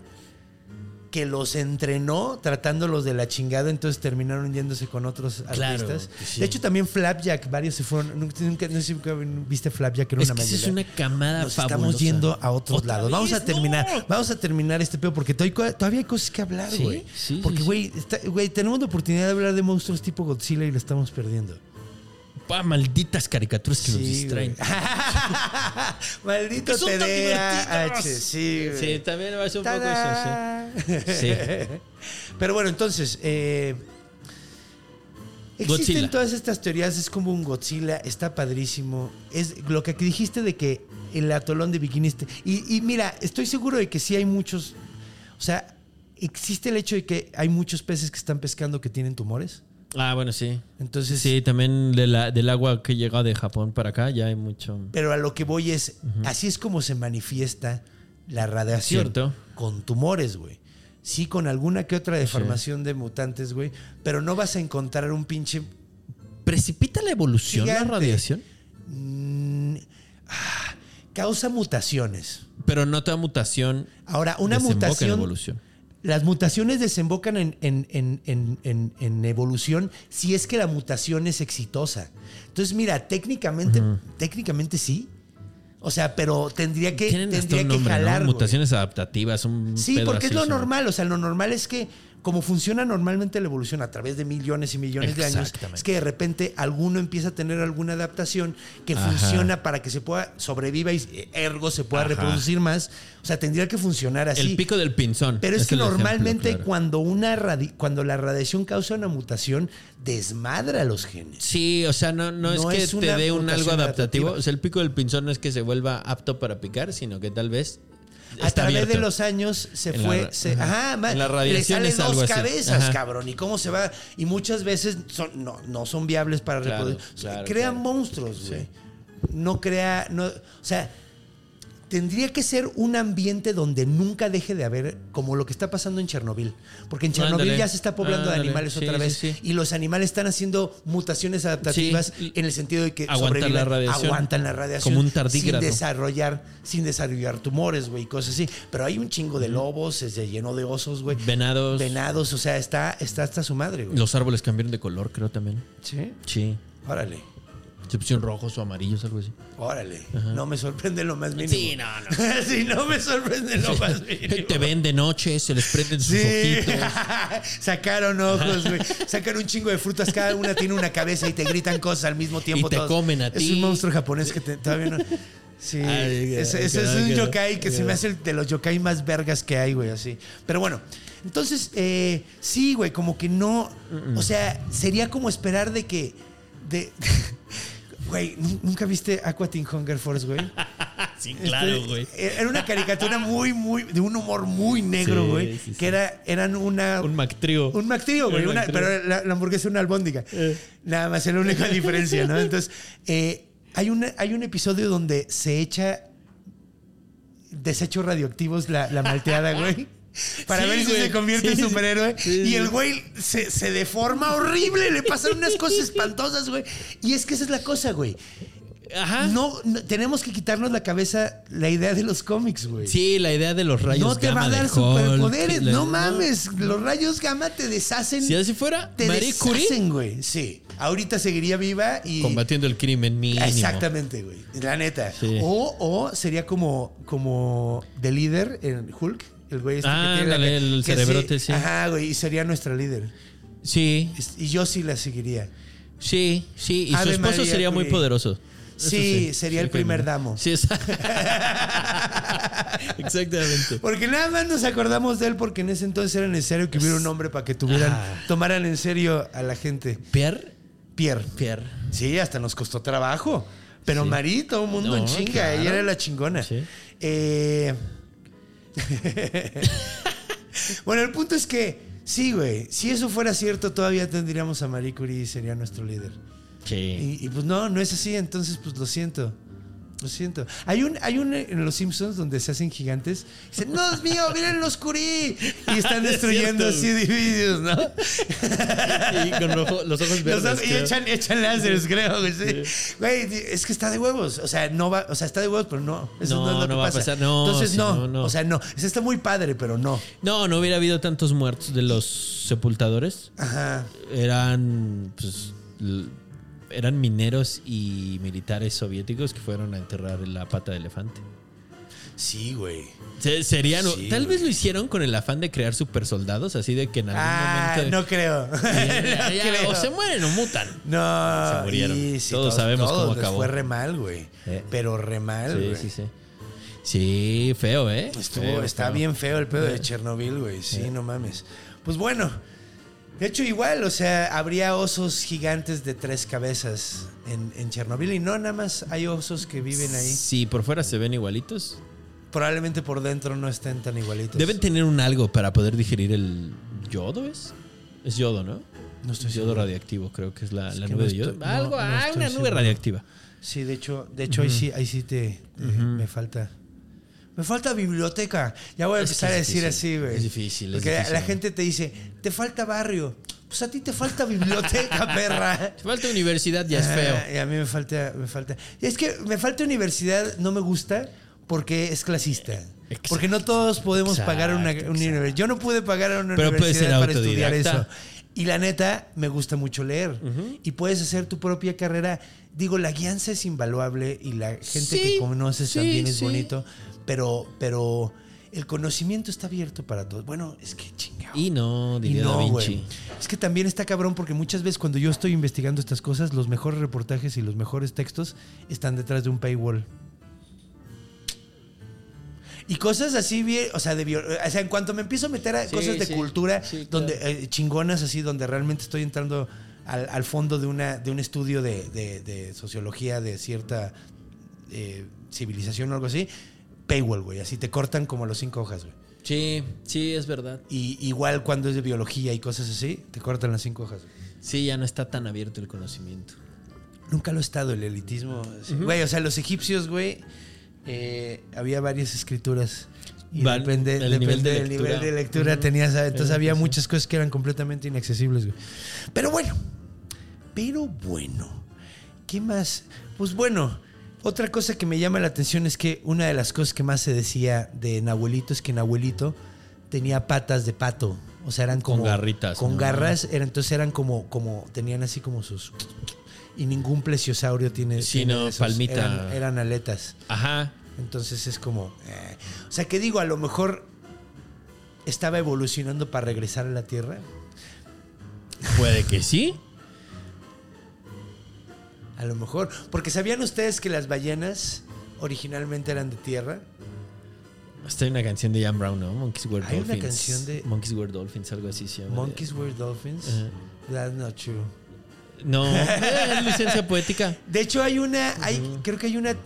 que los entrenó tratándolos de la chingada, entonces terminaron yéndose con otros Claro, artistas. sí. De hecho, también Flapjack, varios se fueron. Nunca, nunca- no sé si nunca viste Flapjack, Es una que es una camada Nos fabulosa. estamos yendo a otros ¿Otra lados. Vamos a terminar, ¡No! vamos a terminar este pedo porque todavía, hay cosas que hablar, güey. sí, porque, sí, está- güey, tenemos la oportunidad de hablar de monstruos tipo Godzilla y lo estamos perdiendo. Pa, malditas caricaturas que nos Sí, distraen. güey. <laughs> Maldito TDAH, sí, güey. Sí, también va a ser un poco eso, sí. Sí. <laughs> Pero bueno, entonces, eh, existen Godzilla. todas estas teorías, es como un Godzilla, está padrísimo. Es lo que dijiste de que el atolón de bikinis... te- y, y mira, estoy seguro de que sí hay muchos... O sea, existe el hecho de que hay muchos peces que están pescando que tienen tumores. Ah, bueno, sí. Entonces, Sí, también de la, del agua que llega de Japón para acá ya hay mucho. Pero a lo que voy es, así es como se manifiesta la radiación. Cierto. Con tumores, güey. Sí, con alguna que otra deformación de mutantes, güey. Pero no vas a encontrar un pinche... ¿Precipita la evolución Gigante. la radiación? mm, ah, causa mutaciones. Pero no toda mutación. Ahora, una en mutación... evolución. Las mutaciones desembocan en, en- en- en- evolución si es que la mutación es exitosa. Entonces, mira, técnicamente, técnicamente sí. O sea, pero tendría que, tendría que nombre, ¿no? jalar. Mutaciones adaptativas. Un Sí, pedo porque es lo normal. O sea, lo normal es que, como funciona normalmente la evolución a través de millones y millones de años, es que de repente alguno empieza a tener alguna adaptación que Ajá. funciona para que se pueda sobreviva y eh, ergo se pueda Ajá. reproducir más. O sea, tendría que funcionar así. El pico del pinzón. Pero es, que ejemplo, normalmente claro. cuando, una cuando la radiación causa una mutación, desmadra los genes. Sí, o sea, no, no, No es que es te dé un algo adaptativo. adaptativa. O sea, el pico del pinzón no es que se vuelva apto para picar, sino que tal vez. A través de los años se En fue. se- ajá. ajá, la le salen es algo dos cabezas, cabrón. ¿Y cómo se va? Y muchas veces son, no, no son viables para Claro, reproducir. claro, Crean claro. monstruos, güey. No crea. No, o sea, tendría que ser un ambiente donde nunca deje de haber, como lo que está pasando en Chernobyl. Porque en Chernobyl Ándale, ya se está poblando de animales Sí, otra sí, vez. sí. Y los animales están haciendo mutaciones adaptativas Sí. en el sentido de que Aguantan la radiación. aguantan la radiación. Como un sin tardígrado. desarrollar, sin desarrollar tumores, güey, y cosas así. Pero hay un chingo de lobos, se llenó de osos, güey. Venados. Venados, o sea, está, está hasta su madre, güey. Los árboles cambiaron de color, creo también. Sí. Sí. Órale, Pusieron rojos o amarillos, algo así. órale. No me sorprende lo más mínimo. Sí, no, no. <laughs> sí, no me sorprende lo más mínimo. <laughs> Te ven de noche, se les prenden sus Sí, ojitos. <laughs> sacaron ojos, güey. Sacan un chingo de frutas, cada una tiene una cabeza y te gritan cosas al mismo tiempo. Y te todos. comen a Es ti. un monstruo japonés que te- todavía no. Sí, Ay, es qué- un yokai que se me hace el de los yokai más vergas que hay, güey, así. Pero bueno, entonces, eh, sí, güey, como que no. O sea, sería como esperar de que. De, güey, ¿nu- ¿nunca viste Aqua Teen Hunger Force, güey? <laughs> Sí, claro, Este, güey. Era una caricatura muy, muy, de un humor muy negro, güey. sí, sí. Que era, eran una. Un McTrio. Un McTrio, güey. Pero la, la hamburguesa es una albóndiga. Eh. Nada más, es la única diferencia, ¿no? Entonces, eh, hay, una, hay un episodio donde se echa desechos radioactivos la, la malteada, güey. Para Sí, ver si güey. se convierte Sí, en superhéroe. Sí, y el güey se, se deforma horrible. Le pasan unas cosas espantosas, güey. Y es que esa es la cosa, güey. Ajá. No, no- tenemos que quitarnos la cabeza la idea de los cómics, güey. Sí, la idea de los rayos no te va gamma a dar de superpoderes, la- no mames. Los rayos gamma te deshacen. Si así fuera, te Marie Curie deshacen, güey. Sí. Ahorita seguiría viva y. combatiendo el crimen mínimo. Exactamente, güey. La neta. O, o sería como, como The Líder en Hulk. El güey este Ah, que tiene la- ándale, el que cerebrote, sí. Ajá, güey. Y sería nuestra líder. Sí, Y yo sí la seguiría. sí, sí. Y su esposo María sería muy poderoso. Sí, sería el primer damo. Sí, <laughs> Exactamente. Porque nada más nos acordamos de él porque en ese entonces era necesario que hubiera un hombre para que tuvieran, Ah. tomaran en serio a la gente. Pierre. Pierre. Pierre. Sí, hasta nos costó trabajo. Pero Sí. Marí, todo el mundo No, en chinga. claro. Ella era la chingona. Sí. Eh, <laughs> bueno, el punto es que, sí, güey. Si eso fuera cierto, todavía tendríamos a Marie Curie y sería nuestro líder. Sí. Y, y, pues no, no es así. Entonces, pues lo siento. Lo siento. Hay un, hay un en Los Simpsons donde se hacen gigantes. Dicen, no, es mío, miren los curí. Y están <laughs> Es destruyendo cierto. así edificios, ¿no? <laughs> Y con ojo- los ojos Los verdes. y echan, echan láseres, creo, güey. sí. Güey, es que está de huevos. O sea, no va, o sea, está de huevos, pero no. Eso no, No, es lo que no va a pasa. pasar. No, Entonces, sí, no. O sea, no. O sea, está muy padre, pero no. No, no hubiera habido tantos muertos de los sepultadores. Ajá. Eran, pues, eran mineros y militares soviéticos que fueron a enterrar la pata de elefante. Sí, güey. Se- Serían, Sí, tal güey. vez lo hicieron con el afán de crear supersoldados, así de que en algún Ah, momento. no creo. <laughs> Ya- No creo. o se mueren o mutan. No, Se murieron. y sí, Todos sabemos todos cómo les acabó. Fue re mal, güey. Eh. Pero re mal, Sí, güey. sí, sí. Sí, feo, ¿eh? Estuvo, Feo, está feo. bien feo el pedo de Chernobyl, güey. Sí, no mames. Pues bueno, de hecho igual, o sea, habría osos gigantes de tres cabezas en, en Chernobyl y no nada más hay osos que viven ahí. Sí, por fuera se ven igualitos. Probablemente por dentro no estén tan igualitos. Deben tener un algo para poder digerir el yodo, ¿es? Es yodo, ¿no? No estoy yodo seguro. radioactivo, creo que es la, Es la que nube no de yodo. estoy- algo, no ah, una nube seguro. radioactiva. Sí, de hecho, de hecho ahí sí, ahí sí te, te- me falta. Me falta biblioteca. Ya voy a Es empezar a decir así, güey. es difícil, es Porque la- difícil. la gente te dice, te falta barrio. Pues a ti te falta biblioteca, <laughs> perra. Si falta universidad, ya es Ah, feo. y a mí me falta, me falta. Y es que me falta universidad, no me gusta porque es clasista. Exacto. Porque no todos podemos Exacto, pagar una, universidad. Yo no pude pagar una Pero universidad para estudiar eso. Y la neta, me gusta mucho leer. Y puedes hacer tu propia carrera. Digo, la guianza es invaluable y la gente Sí, que conoces sí, también es sí. bonito. Pero, pero el conocimiento está abierto para todos. Bueno, es que chingado. Y no, Y diría Da no, Vinci. Es que también está cabrón porque muchas veces cuando yo estoy investigando estas cosas, los mejores reportajes y los mejores textos están detrás de un paywall. Y cosas así bien, o sea, de o sea, en cuanto me empiezo a meter a Sí, cosas de sí. cultura, Sí, claro. donde eh, chingonas así, donde realmente estoy entrando al, al fondo de una de un estudio de, de- de sociología de cierta eh, civilización o algo así, paywall, güey, así te cortan como los cinco hojas, güey. Sí, sí, es verdad. Y igual cuando es de biología y cosas así, te cortan las cinco hojas. güey. Sí, ya no está tan abierto el conocimiento. Nunca lo he estado, el elitismo. Güey, o sea, los egipcios, güey, eh, había varias escrituras. Y Van- depende, el depende nivel de del nivel lectura. de lectura tenías. Entonces había muchas cosas que eran completamente inaccesibles, güey. Pero bueno, pero bueno. ¿Qué más? Pues bueno, otra cosa que me llama la atención es que una de las cosas que más se decía de Nahuelito es que Nahuelito tenía patas de pato. O sea, eran Con como. garritas, Con ¿no? garras. Era, entonces eran como, como. Tenían así como sus. Y ningún plesiosaurio tiene. Sí, tiene no, esos. palmita. Eran, eran aletas. Ajá. Entonces es como. eh. O sea, que digo, a lo mejor estaba evolucionando para regresar a la Tierra. Puede que sí. A lo mejor. Porque ¿sabían ustedes que las ballenas originalmente eran de tierra? Hasta hay una canción de Jan Brown, ¿no? Monkeys Were Hay una Dolphins. canción de- Monkeys Were Dolphins, algo así se llama. Monkeys were dolphins. That's not true. No, <laughs> es licencia poética. De hecho, hay una. Hay, Creo que hay una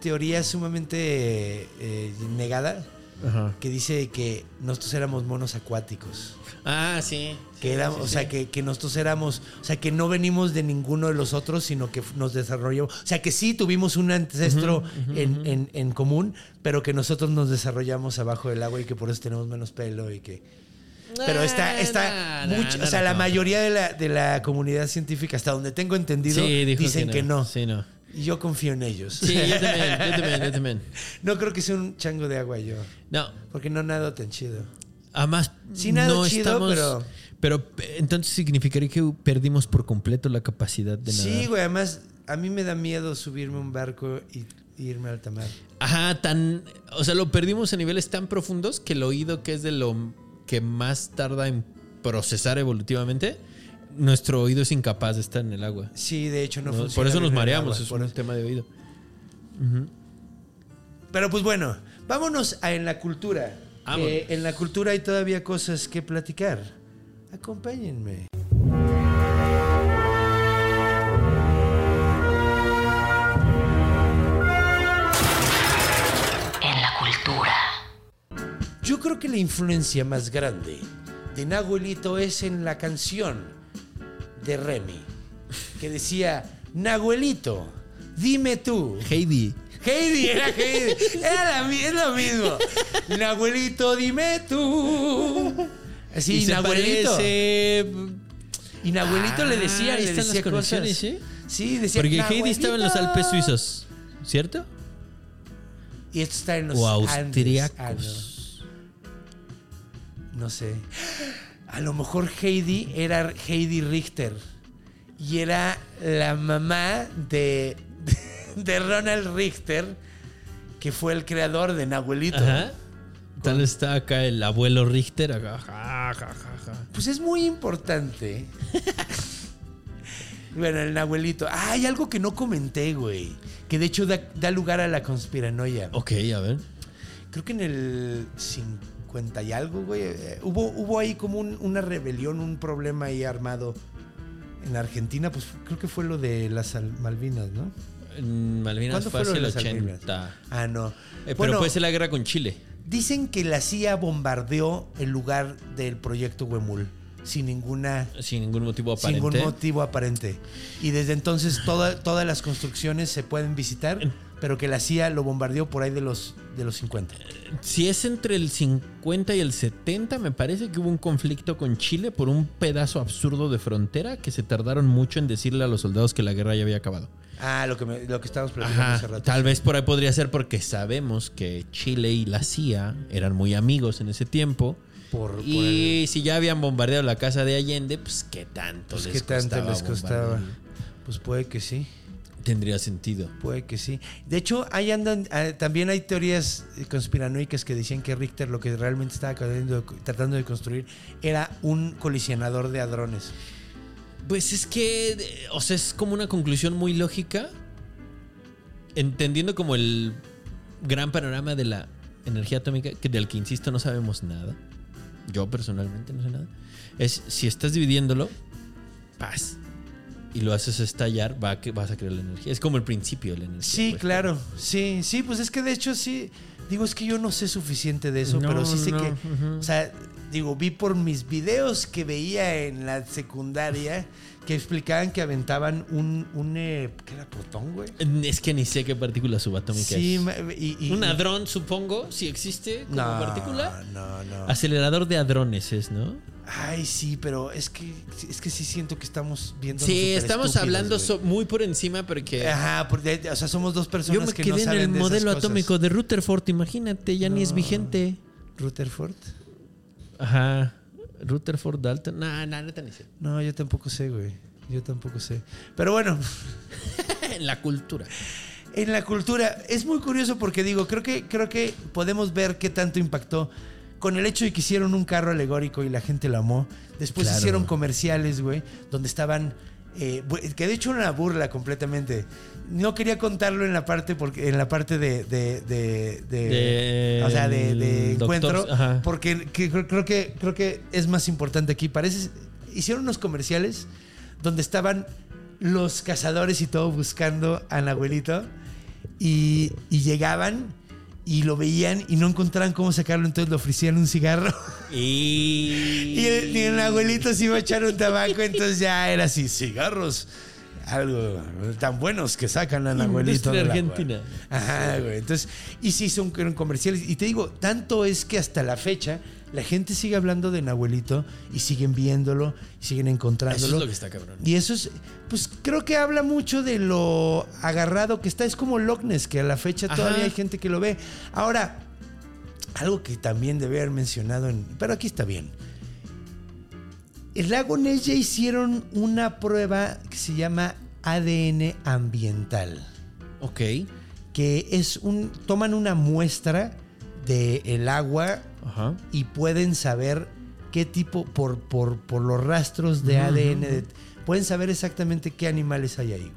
teoría sumamente eh, negada Ajá. que dice que nosotros éramos monos acuáticos. Ah, sí. Que éramos, o sea, que, que nosotros éramos, o sea, que no venimos de ninguno de los otros, sino que nos desarrollamos. O sea, que sí tuvimos un ancestro en, en- en común, pero que nosotros nos desarrollamos abajo del agua y que por eso tenemos menos pelo y que. Pero está, está Nah, mucho- nah, o sea, la no. mayoría de la, de la comunidad científica, hasta donde tengo entendido, dicen que no. Sí, no. Yo confío en ellos. Sí, yo también, yo también, yo también. no creo que sea un chango de agua yo, No, porque no nado tan chido. además Sí, nada no chido, estamos... pero- Pero eh, entonces significaría que perdimos por completo la capacidad de nadar. Sí, güey, además a mí me da miedo subirme a un barco y, y irme a alta mar. Ajá, tan... O sea, lo perdimos a niveles tan profundos que el oído, que es de lo que más tarda en procesar evolutivamente, nuestro oído es incapaz de estar en el agua. Sí, de hecho no, No, funciona. por eso nos mareamos, agua, es por un eso. tema de oído. Pero pues bueno, vámonos a en la cultura. Eh, en la cultura hay todavía cosas que platicar. Acompáñenme. En la cultura. Yo creo que la influencia más grande de Nahuelito es en la canción de Remy, que decía, Nahuelito, dime tú, Heidi. Heidi, era Heidi. Era la es lo mismo. Nahuelito, dime tú. Sí, Y Nahuelito. parece- Y Nahuelito le decía, Ah, le decía las cosas. ¿sí? Sí, decía Porque Heidi estaba en los. Alpes suizos, ¿cierto? Y esto está en los O Andes. austríacos. Ah. No sé. A lo mejor Heidi era Heidi Richter. Y era la mamá de, de Ronald Richter, que fue el creador de Nahuelito. Ajá. Tal está acá el abuelo Richter. Acá. Ja, ja, ja, ja. Pues es muy importante. <laughs> bueno, el Nahuelito. Ah, hay algo que no comenté, güey. Que de hecho da, da lugar a la conspiranoia. Ok, a ver. Creo que en el 50 y algo, güey. eh, hubo, hubo ahí como un- una rebelión, un problema ahí armado en Argentina. Pues creo que fue lo de las Al- Malvinas, ¿no? Malvinas ¿Cuándo fue fue hacia el las Malvinas? 80. Ah, no. Eh, pero Bueno, puede ser la guerra con Chile. dicen que la CIA bombardeó el lugar del proyecto Huemul sin ninguna Sin ningún motivo sin aparente. ningún motivo aparente. Y desde entonces toda- todas las construcciones se pueden visitar, pero que la CIA lo bombardeó por ahí de los, de los 50. Si es entre el 50 y el 70, me parece que hubo un conflicto con Chile por un pedazo absurdo de frontera que se tardaron mucho en decirle a los soldados que la guerra ya había acabado. Ah, lo que, me- lo que estábamos platicando Ajá, hace rato. tal vez por ahí podría ser porque sabemos que Chile y la CIA eran muy amigos en ese tiempo. Por- por y si ya habían bombardeado la casa de Allende, pues qué tanto Pues les qué tanto costaba les costaba. bombardear? Pues puede que sí, Tendría sentido. puede que sí. De hecho, ahí andan, ah, también hay teorías eh, conspiranoicas que decían que Richter lo que realmente estaba tratando de- tratando de construir era un colisionador de hadrones. Pues es que, o sea, es como una conclusión muy lógica, entendiendo como el gran panorama de la energía atómica, que del que insisto no sabemos nada. Yo personalmente no sé nada. Es si estás dividiéndolo, paz. Y lo haces estallar, va a que vas a crear la energía. Es como el principio de la energía. Sí, pues. claro. Sí, sí, pues es que de hecho sí. Digo, es que yo no sé suficiente de eso, No, pero sí sé no, que. O sea, digo, vi por mis videos que veía en la secundaria que explicaban que aventaban un. un eh, ¿Qué era? ¿Protón, güey? Es que ni sé qué partícula subatómica Sí, es. y, y- Un y- hadrón, supongo, si existe como No, partícula. no, no. Acelerador de hadrones es, ¿no? Ay, sí, pero es que, es que sí siento que estamos viendo. Sí, estamos hablando so- muy por encima porque Ajá, porque, o sea, somos dos personas yo me que quedé no en el de esas modelo cosas. atómico de Rutherford, imagínate, ya ni es vigente. Rutherford. Ajá. Rutherford Dalton. Nah, nah, neta ni sé. No, yo tampoco sé, güey. Yo tampoco sé. Pero bueno, <laughs> En la cultura. en la cultura es muy curioso porque digo, creo que creo que podemos ver qué tanto impactó con el hecho de que hicieron un carro alegórico y la gente lo amó. Después Claro. hicieron comerciales, güey, donde estaban eh, que de hecho era una burla completamente. No quería contarlo en la parte porque en la parte de de, de, o sea de, doctor- encuentro porque que- creo, creo que creo que es más importante aquí. Parece hicieron unos comerciales donde estaban los cazadores y todo buscando al abuelito y, y llegaban y lo veían y no encontraban cómo sacarlo, entonces le ofrecían un cigarro. Y. <laughs> Y el, y el abuelito se iba a echar un tabaco, entonces ya era así, cigarros. Algo tan buenos que sacan al abuelito. Agua. argentina. Ajá, güey. Entonces, y sí son comerciales. Y te digo, tanto es que hasta la fecha la gente sigue hablando de Nahuelito y siguen viéndolo y siguen encontrándolo. Eso es lo que está cabrón. Y eso es, pues creo que habla mucho de lo agarrado que está. Es como Loch Ness, que a la fecha Ajá. todavía hay gente que lo ve. Ahora, algo que también debe haber mencionado, en, pero aquí está bien. El lago Ness ya hicieron una prueba que se llama ADN ambiental Ok. que es un toman una muestra del agua Ajá. y pueden saber qué tipo por por, por los rastros de ADN de- pueden saber exactamente qué animales hay ahí.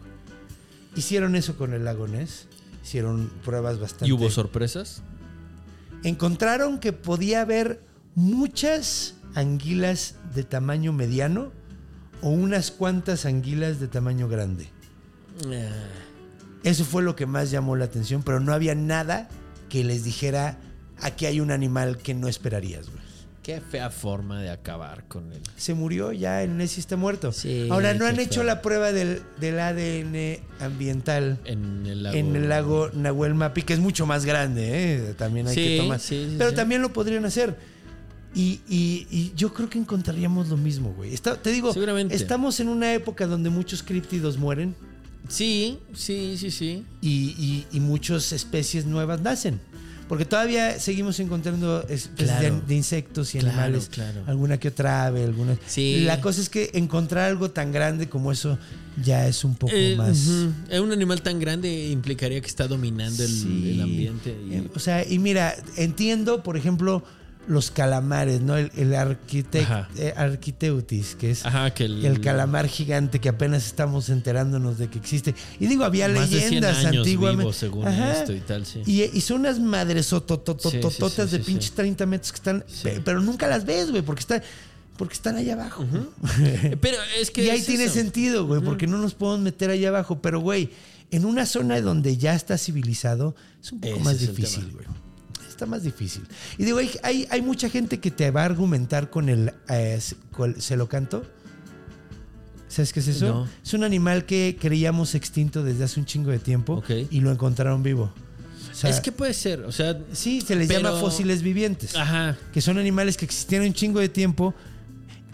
Hicieron eso con el lago Ness, hicieron pruebas bastante ¿Y hubo sorpresas? encontraron que podía haber muchas anguilas de tamaño mediano o unas cuantas anguilas de tamaño grande. Eso fue lo que más llamó la atención, pero no había nada que les dijera aquí hay un animal que no esperarías, güey. Qué fea forma de acabar con él. Se murió ya, el Nessie está muerto. Sí, Ahora, no han hecho la prueba del, del ADN ambiental En el lago. en el lago Nahuel Mapi, que es mucho más grande, ¿eh? también hay Sí, que tomar. sí, sí, Pero también lo podrían hacer. Y, y- y yo creo que encontraríamos lo mismo, güey. Está- te digo, Seguramente. estamos en una época donde muchos críptidos mueren Sí, sí, sí, sí. y, y- muchas especies nuevas nacen. Porque todavía seguimos encontrando especies Claro. de, de insectos y Claro, animales. claro. Alguna que otra ave, alguna. Sí. La cosa es que encontrar algo tan grande como eso ya es un poco Eh, más. Eh, Un animal tan grande implicaría que está dominando el, Sí. el ambiente. y- Eh, O sea, y mira, entiendo, por ejemplo, los calamares, ¿no? El, el eh, arquiteutis, que es Ajá, que el, el calamar gigante que apenas estamos enterándonos de que existe. Y digo, había más de 100 leyendas antiguamente. vivo, según Ajá. esto y tal, sí. Y, y son unas madres sototototototas Sí, de pinches sí. 30 metros que están. Pero nunca las ves, güey, porque están, porque están allá abajo. <laughs> Pero es que y ahí es tiene eso. sentido, güey, porque no nos podemos meter allá abajo. Pero, güey, en una zona donde ya está civilizado, es un poco Ese más difícil, güey. Está más difícil. Y digo, hay, hay, hay mucha gente que te va a argumentar con el eh, con el celocanto. ¿Sabes qué es eso? No. Es un animal que creíamos extinto desde hace un chingo de tiempo y lo encontraron vivo. O sea, es que puede ser, o sea, Sí, se les Pero- llama fósiles vivientes. ajá. Que son animales que existieron un chingo de tiempo.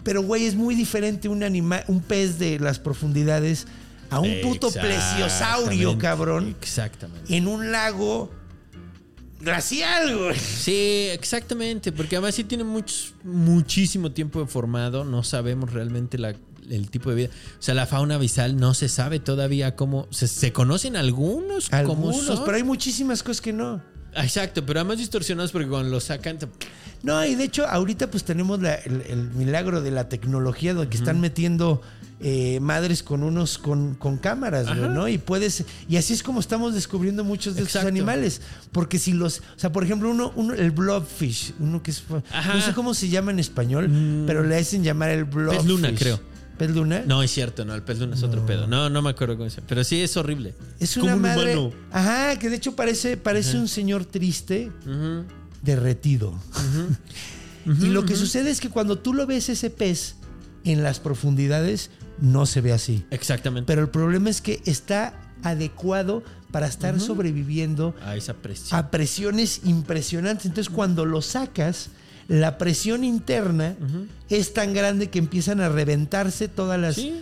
Pero, güey, es muy diferente un animal, un pez de las profundidades a un puto plesiosaurio, cabrón, Exactamente. en un lago glacial, güey. Sí, exactamente, porque además sí tiene muchos, muchísimo tiempo formado, no sabemos realmente la- el tipo de vida. O sea, la fauna abisal no se sabe todavía cómo... Se, se conocen algunos, cómo Algunos, son. pero hay muchísimas cosas que no. Exacto, pero además distorsionados porque cuando lo sacan... te- No, y de hecho, ahorita pues tenemos la- el, el milagro de la tecnología donde que están metiendo eh, madres con unos con, con cámaras, güey. ¿no? Y puedes. Y así es como estamos descubriendo muchos de estos Exacto. animales. Porque si los. O sea, por ejemplo, uno, uno el blobfish, uno que es. Ajá. No sé cómo se llama en español, pero le hacen llamar el blobfish. Pez luna, creo. ¿Pez luna? No, es cierto, no, el pez luna es otro pedo. No, no me acuerdo cómo se llama. Pero sí es horrible. Es como una un madre. humano. Ajá, que de hecho parece, parece un señor triste derretido. <laughs> y lo que sucede es que cuando tú lo ves ese pez en las profundidades, no se ve así. Exactamente. Pero el problema es que está adecuado para estar sobreviviendo a esa presión. a presiones impresionantes. Entonces, cuando lo sacas, la presión interna es tan grande que empiezan a reventarse todas las. Sí.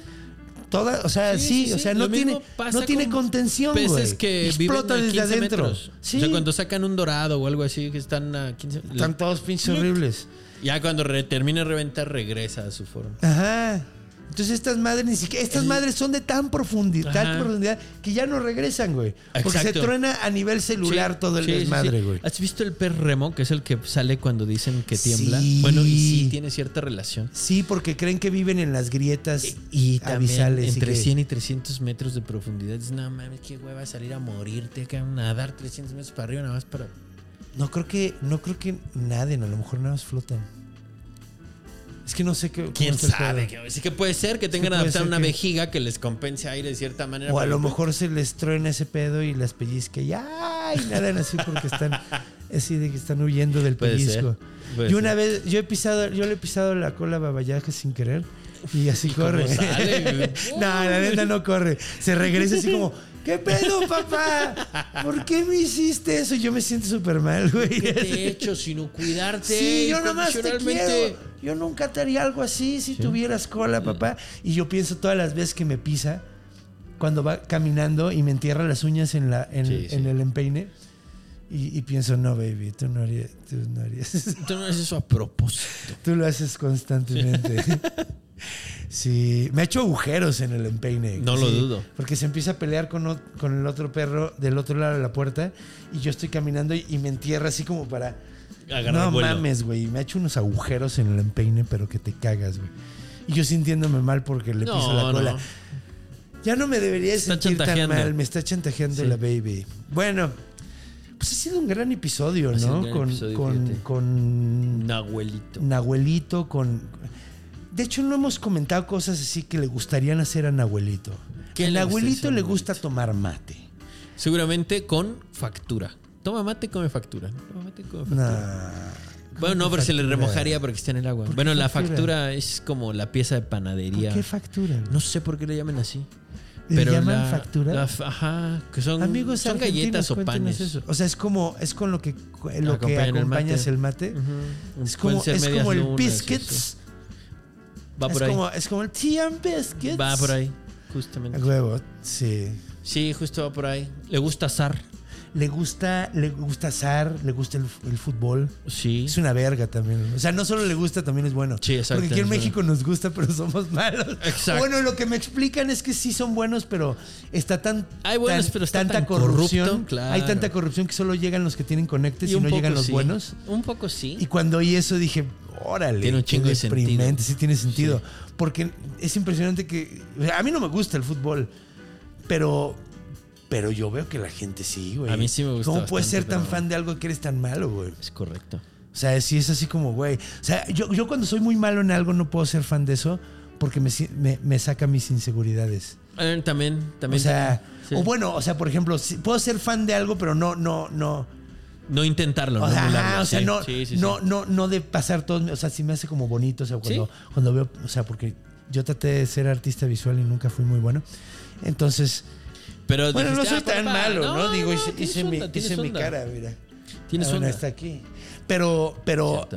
Todas, o sea, sí, Sí, sí, o sea, no tiene, no tiene con contención, Peces que Explota viven a desde 15 adentro. metros. Sí. O sea, cuando sacan un dorado o algo así que están a 15 Están todos pinches horribles. Ya cuando re- termina de reventar regresa a su forma. Ajá. Entonces estas madres ni siquiera, estas madres son de tan profundidad, tal profundidad que ya no regresan, güey. Porque se truena a nivel celular Sí, todo el sí, desmadre, sí. güey. ¿Has visto el pez remo, que es el que sale cuando dicen que tiembla? Sí. Bueno, y sí tiene cierta relación. Sí, porque creen que viven en las grietas Y también abisales. y entre que- 100 y 300 metros de profundidad. Dices, no mames, qué hueva salir a morirte, que nadar 300 metros para arriba nada más para... No creo que, no creo que naden, a lo mejor nada más flotan. Es que no sé qué. ¿Quién sabe? Que, sí que puede ser que tengan adaptado ser una que- vejiga que les compense aire de cierta manera. O a lo mejor se les truena ese pedo y las pellizca y ¡ay! nadan así porque están <laughs> así de que están huyendo del Puede ser, pellizco. puede Yo una ser. vez, yo he pisado, yo le he pisado la cola a Babayaga sin querer y así corre. sale, <laughs> no, la neta no corre. Se regresa así como, ¿qué pedo, papá? ¿Por qué me hiciste eso? Yo me siento súper mal, güey. ¿Qué te he hecho sino cuidarte? Sí, yo nomás te quiero. Yo nunca te haría algo así si tuvieras cola, papá. Y yo pienso todas las veces que me pisa cuando va caminando y me entierra las uñas en, la, en, Sí, sí. en el empeine. Y, y pienso, no, baby, tú no harías. Tú, no harías. <laughs> Tú no haces eso a propósito. tú lo haces constantemente. Sí, <laughs> me ha hecho agujeros en el empeine. No lo dudo. Porque se empieza a pelear con, con el otro perro del otro lado de la puerta y yo estoy caminando y, y me entierra así como para... Agarrar no vuelo. mames, güey. Me ha hecho unos agujeros en el empeine, pero que te cagas, güey. Y yo sintiéndome mal porque le No, piso la no. cola. Ya no me debería Está sentir tan mal. Me está chantajeando Sí. la baby. Bueno, pues ha sido un gran episodio, Ha ¿no? gran con, episodio, con, con Un abuelito. Nahuelito, con... De hecho, no hemos comentado cosas así que le gustarían hacer a Nahuelito. ¿Qué El a le Nahuelito? gusta tomar mate. Seguramente con factura. Toma mate, come factura. Toma mate, come factura. Bueno, no, pero se le remojaría porque está en el agua. ¿Por Bueno, la factura? es como la pieza de panadería. ¿Qué factura? No sé por qué le llaman así. ¿Le Pero llaman la- factura? la ajá, que son, Amigos son galletas o panes. eso. O sea, es como es con lo que lo que Acompañan el acompañas mate. el mate. Es como es como el biscuits. Va es por ahí. como es como el tea and biscuits. Va por ahí, justamente. huevo, sí. Sí, justo va por ahí. Le gusta azar. Le gusta le gusta azar, le gusta el, el fútbol. Sí. Es una verga también. O sea, no solo le gusta, también es bueno. Sí, exacto, Porque aquí en. México nos gusta, pero somos malos. Exacto. Bueno, lo que me explican es que sí son buenos, pero está tan. Hay buenos, tan- pero está tanta tan corrupción. corrupto, claro. Hay tanta corrupción que solo llegan los que tienen conectes y, no llegan los sí. buenos. Un poco sí. Y cuando oí eso dije, órale. Tiene un chingo de sentido. Sí, tiene sentido. Porque es impresionante que. a mí no me gusta el fútbol, pero. Pero yo veo que la gente sí, güey. A mí sí me gusta ¿Cómo puedes ser tan pero- fan de algo que eres tan malo, güey? Es correcto. O sea, sí es así como, güey. O sea, yo, yo cuando soy muy malo en algo no puedo ser fan de eso porque me, me, me saca mis inseguridades. Eh, también, también. o sea, sí. o bueno, o sea, por ejemplo, sí, puedo ser fan de algo, pero no, no, no. No intentarlo, O no sea, emularlo, ajá, o sea, sí. no, no, no, no de pasar todo. O sea, sí me hace como bonito. O sea, cuando, cuando veo, o sea, porque yo traté de ser artista visual y nunca fui muy bueno. Entonces, Pero bueno, no dijiste, soy ah, tan malo, ¿no? Digo, hice, tienes hice mi, hice mi cara, mira. Tienes onda. está aquí. Pero, pero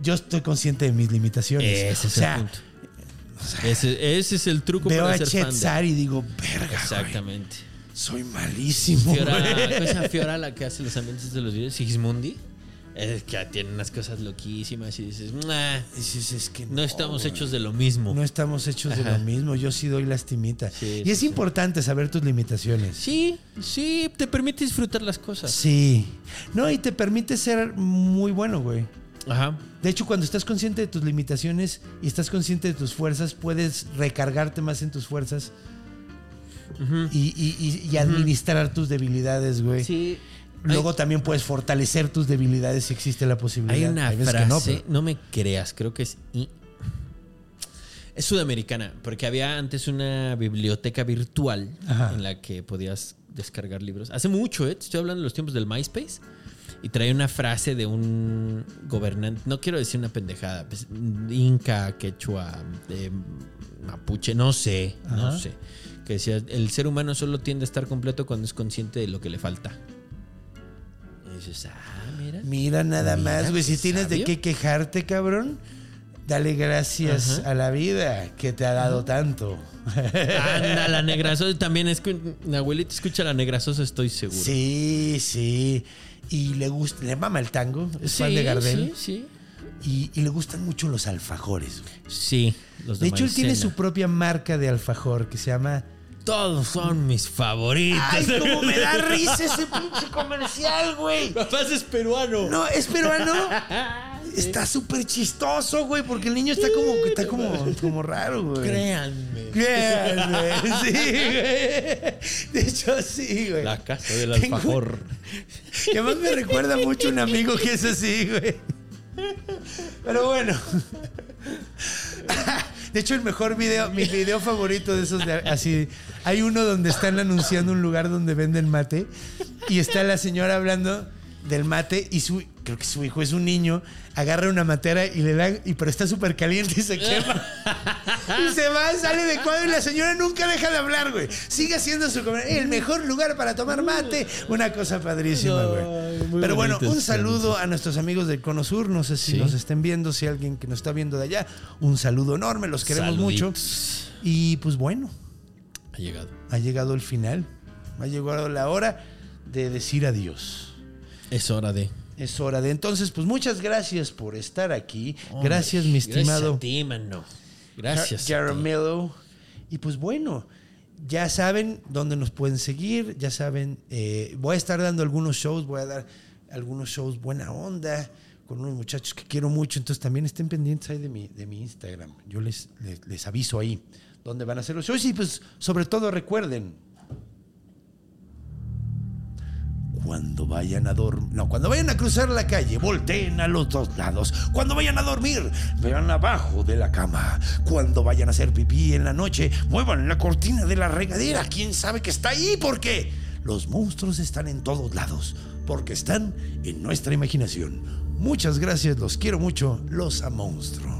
yo estoy consciente de mis limitaciones. Ese es o sea, el punto. Ese, ese es el truco veo para a ser Chet fan. de- Sar y digo, verga, güey, Exactamente. soy malísimo. Fiora, güey". ¿cómo se llama Fiora la que hace los ambientes de los videos? Sigismundi. Es que tiene unas cosas loquísimas y dices, "Nah, Dices, es que no estamos güey. hechos de lo mismo. No estamos hechos de lo mismo. Yo sí doy lastimita. Sí, y es sí. importante saber tus limitaciones. Sí, sí, te permite disfrutar las cosas. Sí. No, y te permite ser muy bueno, güey. Ajá. De hecho, cuando estás consciente de tus limitaciones y estás consciente de tus fuerzas, puedes recargarte más en tus fuerzas y, y- y- y administrar tus debilidades, güey. Sí. Luego también puedes fortalecer tus debilidades si existe la posibilidad. Hay una frase, no, me creas, creo que es... Es sudamericana, porque había antes una biblioteca virtual Ajá. en la que podías descargar libros. Hace mucho, ¿eh? Estoy hablando de los tiempos del MySpace. Y trae una frase de un gobernante, no quiero decir una pendejada, pues, inca, quechua, eh, mapuche, no sé, no sé. Que decía, el ser humano solo tiende a estar completo cuando es consciente de lo que le falta. Dices, ah, mira. Mira nada Mira, más, güey. Si tienes de qué quejarte, cabrón, dale gracias Ajá. a la vida que te ha dado tanto. Anda, la <laughs> negrazosa también es que mi abuelita escucha la negrazosa, estoy seguro. Sí, sí. Y le gusta, le mama el tango, es fan de Gardel. Sí, Y, y le gustan mucho los alfajores. güey. sí. Sí, los de, De hecho, él tiene su propia marca de alfajor que se llama. Todos son mis favoritos. ¡Ay, cómo me da <laughs> risa ese pinche comercial, güey! Papá es peruano. No, es peruano. <laughs> Está súper chistoso, güey, porque el niño está como, está como, como raro, güey. Créanme. Créanme, sí, <laughs> güey. De hecho, sí, güey. La casa del Tengo- alfajor. Que además me recuerda mucho a un amigo que es así, güey. Pero bueno. <laughs> De hecho, el mejor video, mi video favorito de esos, de, así, hay uno donde están anunciando un lugar donde venden mate y está la señora hablando del mate y su, creo que su hijo es un niño, agarra una matera y le da, y, pero está súper caliente y se quema. <laughs> Y se va, sale de cuadro y la señora nunca deja de hablar, güey. Sigue haciendo su. El mejor lugar para tomar mate. Una cosa padrísima, güey. Pero bueno, un saludo a nuestros amigos del Cono Sur. No sé si Sí. nos estén viendo, si alguien que nos está viendo de allá. Un saludo enorme, los queremos mucho. Y pues bueno, Ha llegado. ha llegado el final. Ha llegado la hora de decir adiós. Es hora de. Es hora de entonces, pues muchas gracias por estar aquí. gracias, mi estimado Gracias a ti, mano. Gracias. Jaramillo. Y pues bueno, ya saben dónde nos pueden seguir, ya saben, eh, voy a estar dando algunos shows, voy a dar algunos shows buena onda con unos muchachos que quiero mucho, entonces también estén pendientes ahí de mi, de mi Instagram. Yo les, les, les aviso ahí dónde van a ser los shows y pues sobre todo recuerden, Cuando vayan a dormir, no, cuando vayan a cruzar la calle, volteen a los dos lados. Cuando vayan a dormir, vean abajo de la cama. Cuando vayan a hacer pipí en la noche, muevan la cortina de la regadera. ¿Quién sabe que está ahí? ¿Por qué? Los monstruos están en todos lados, porque están en nuestra imaginación. Muchas gracias, los quiero mucho, los a monstruo.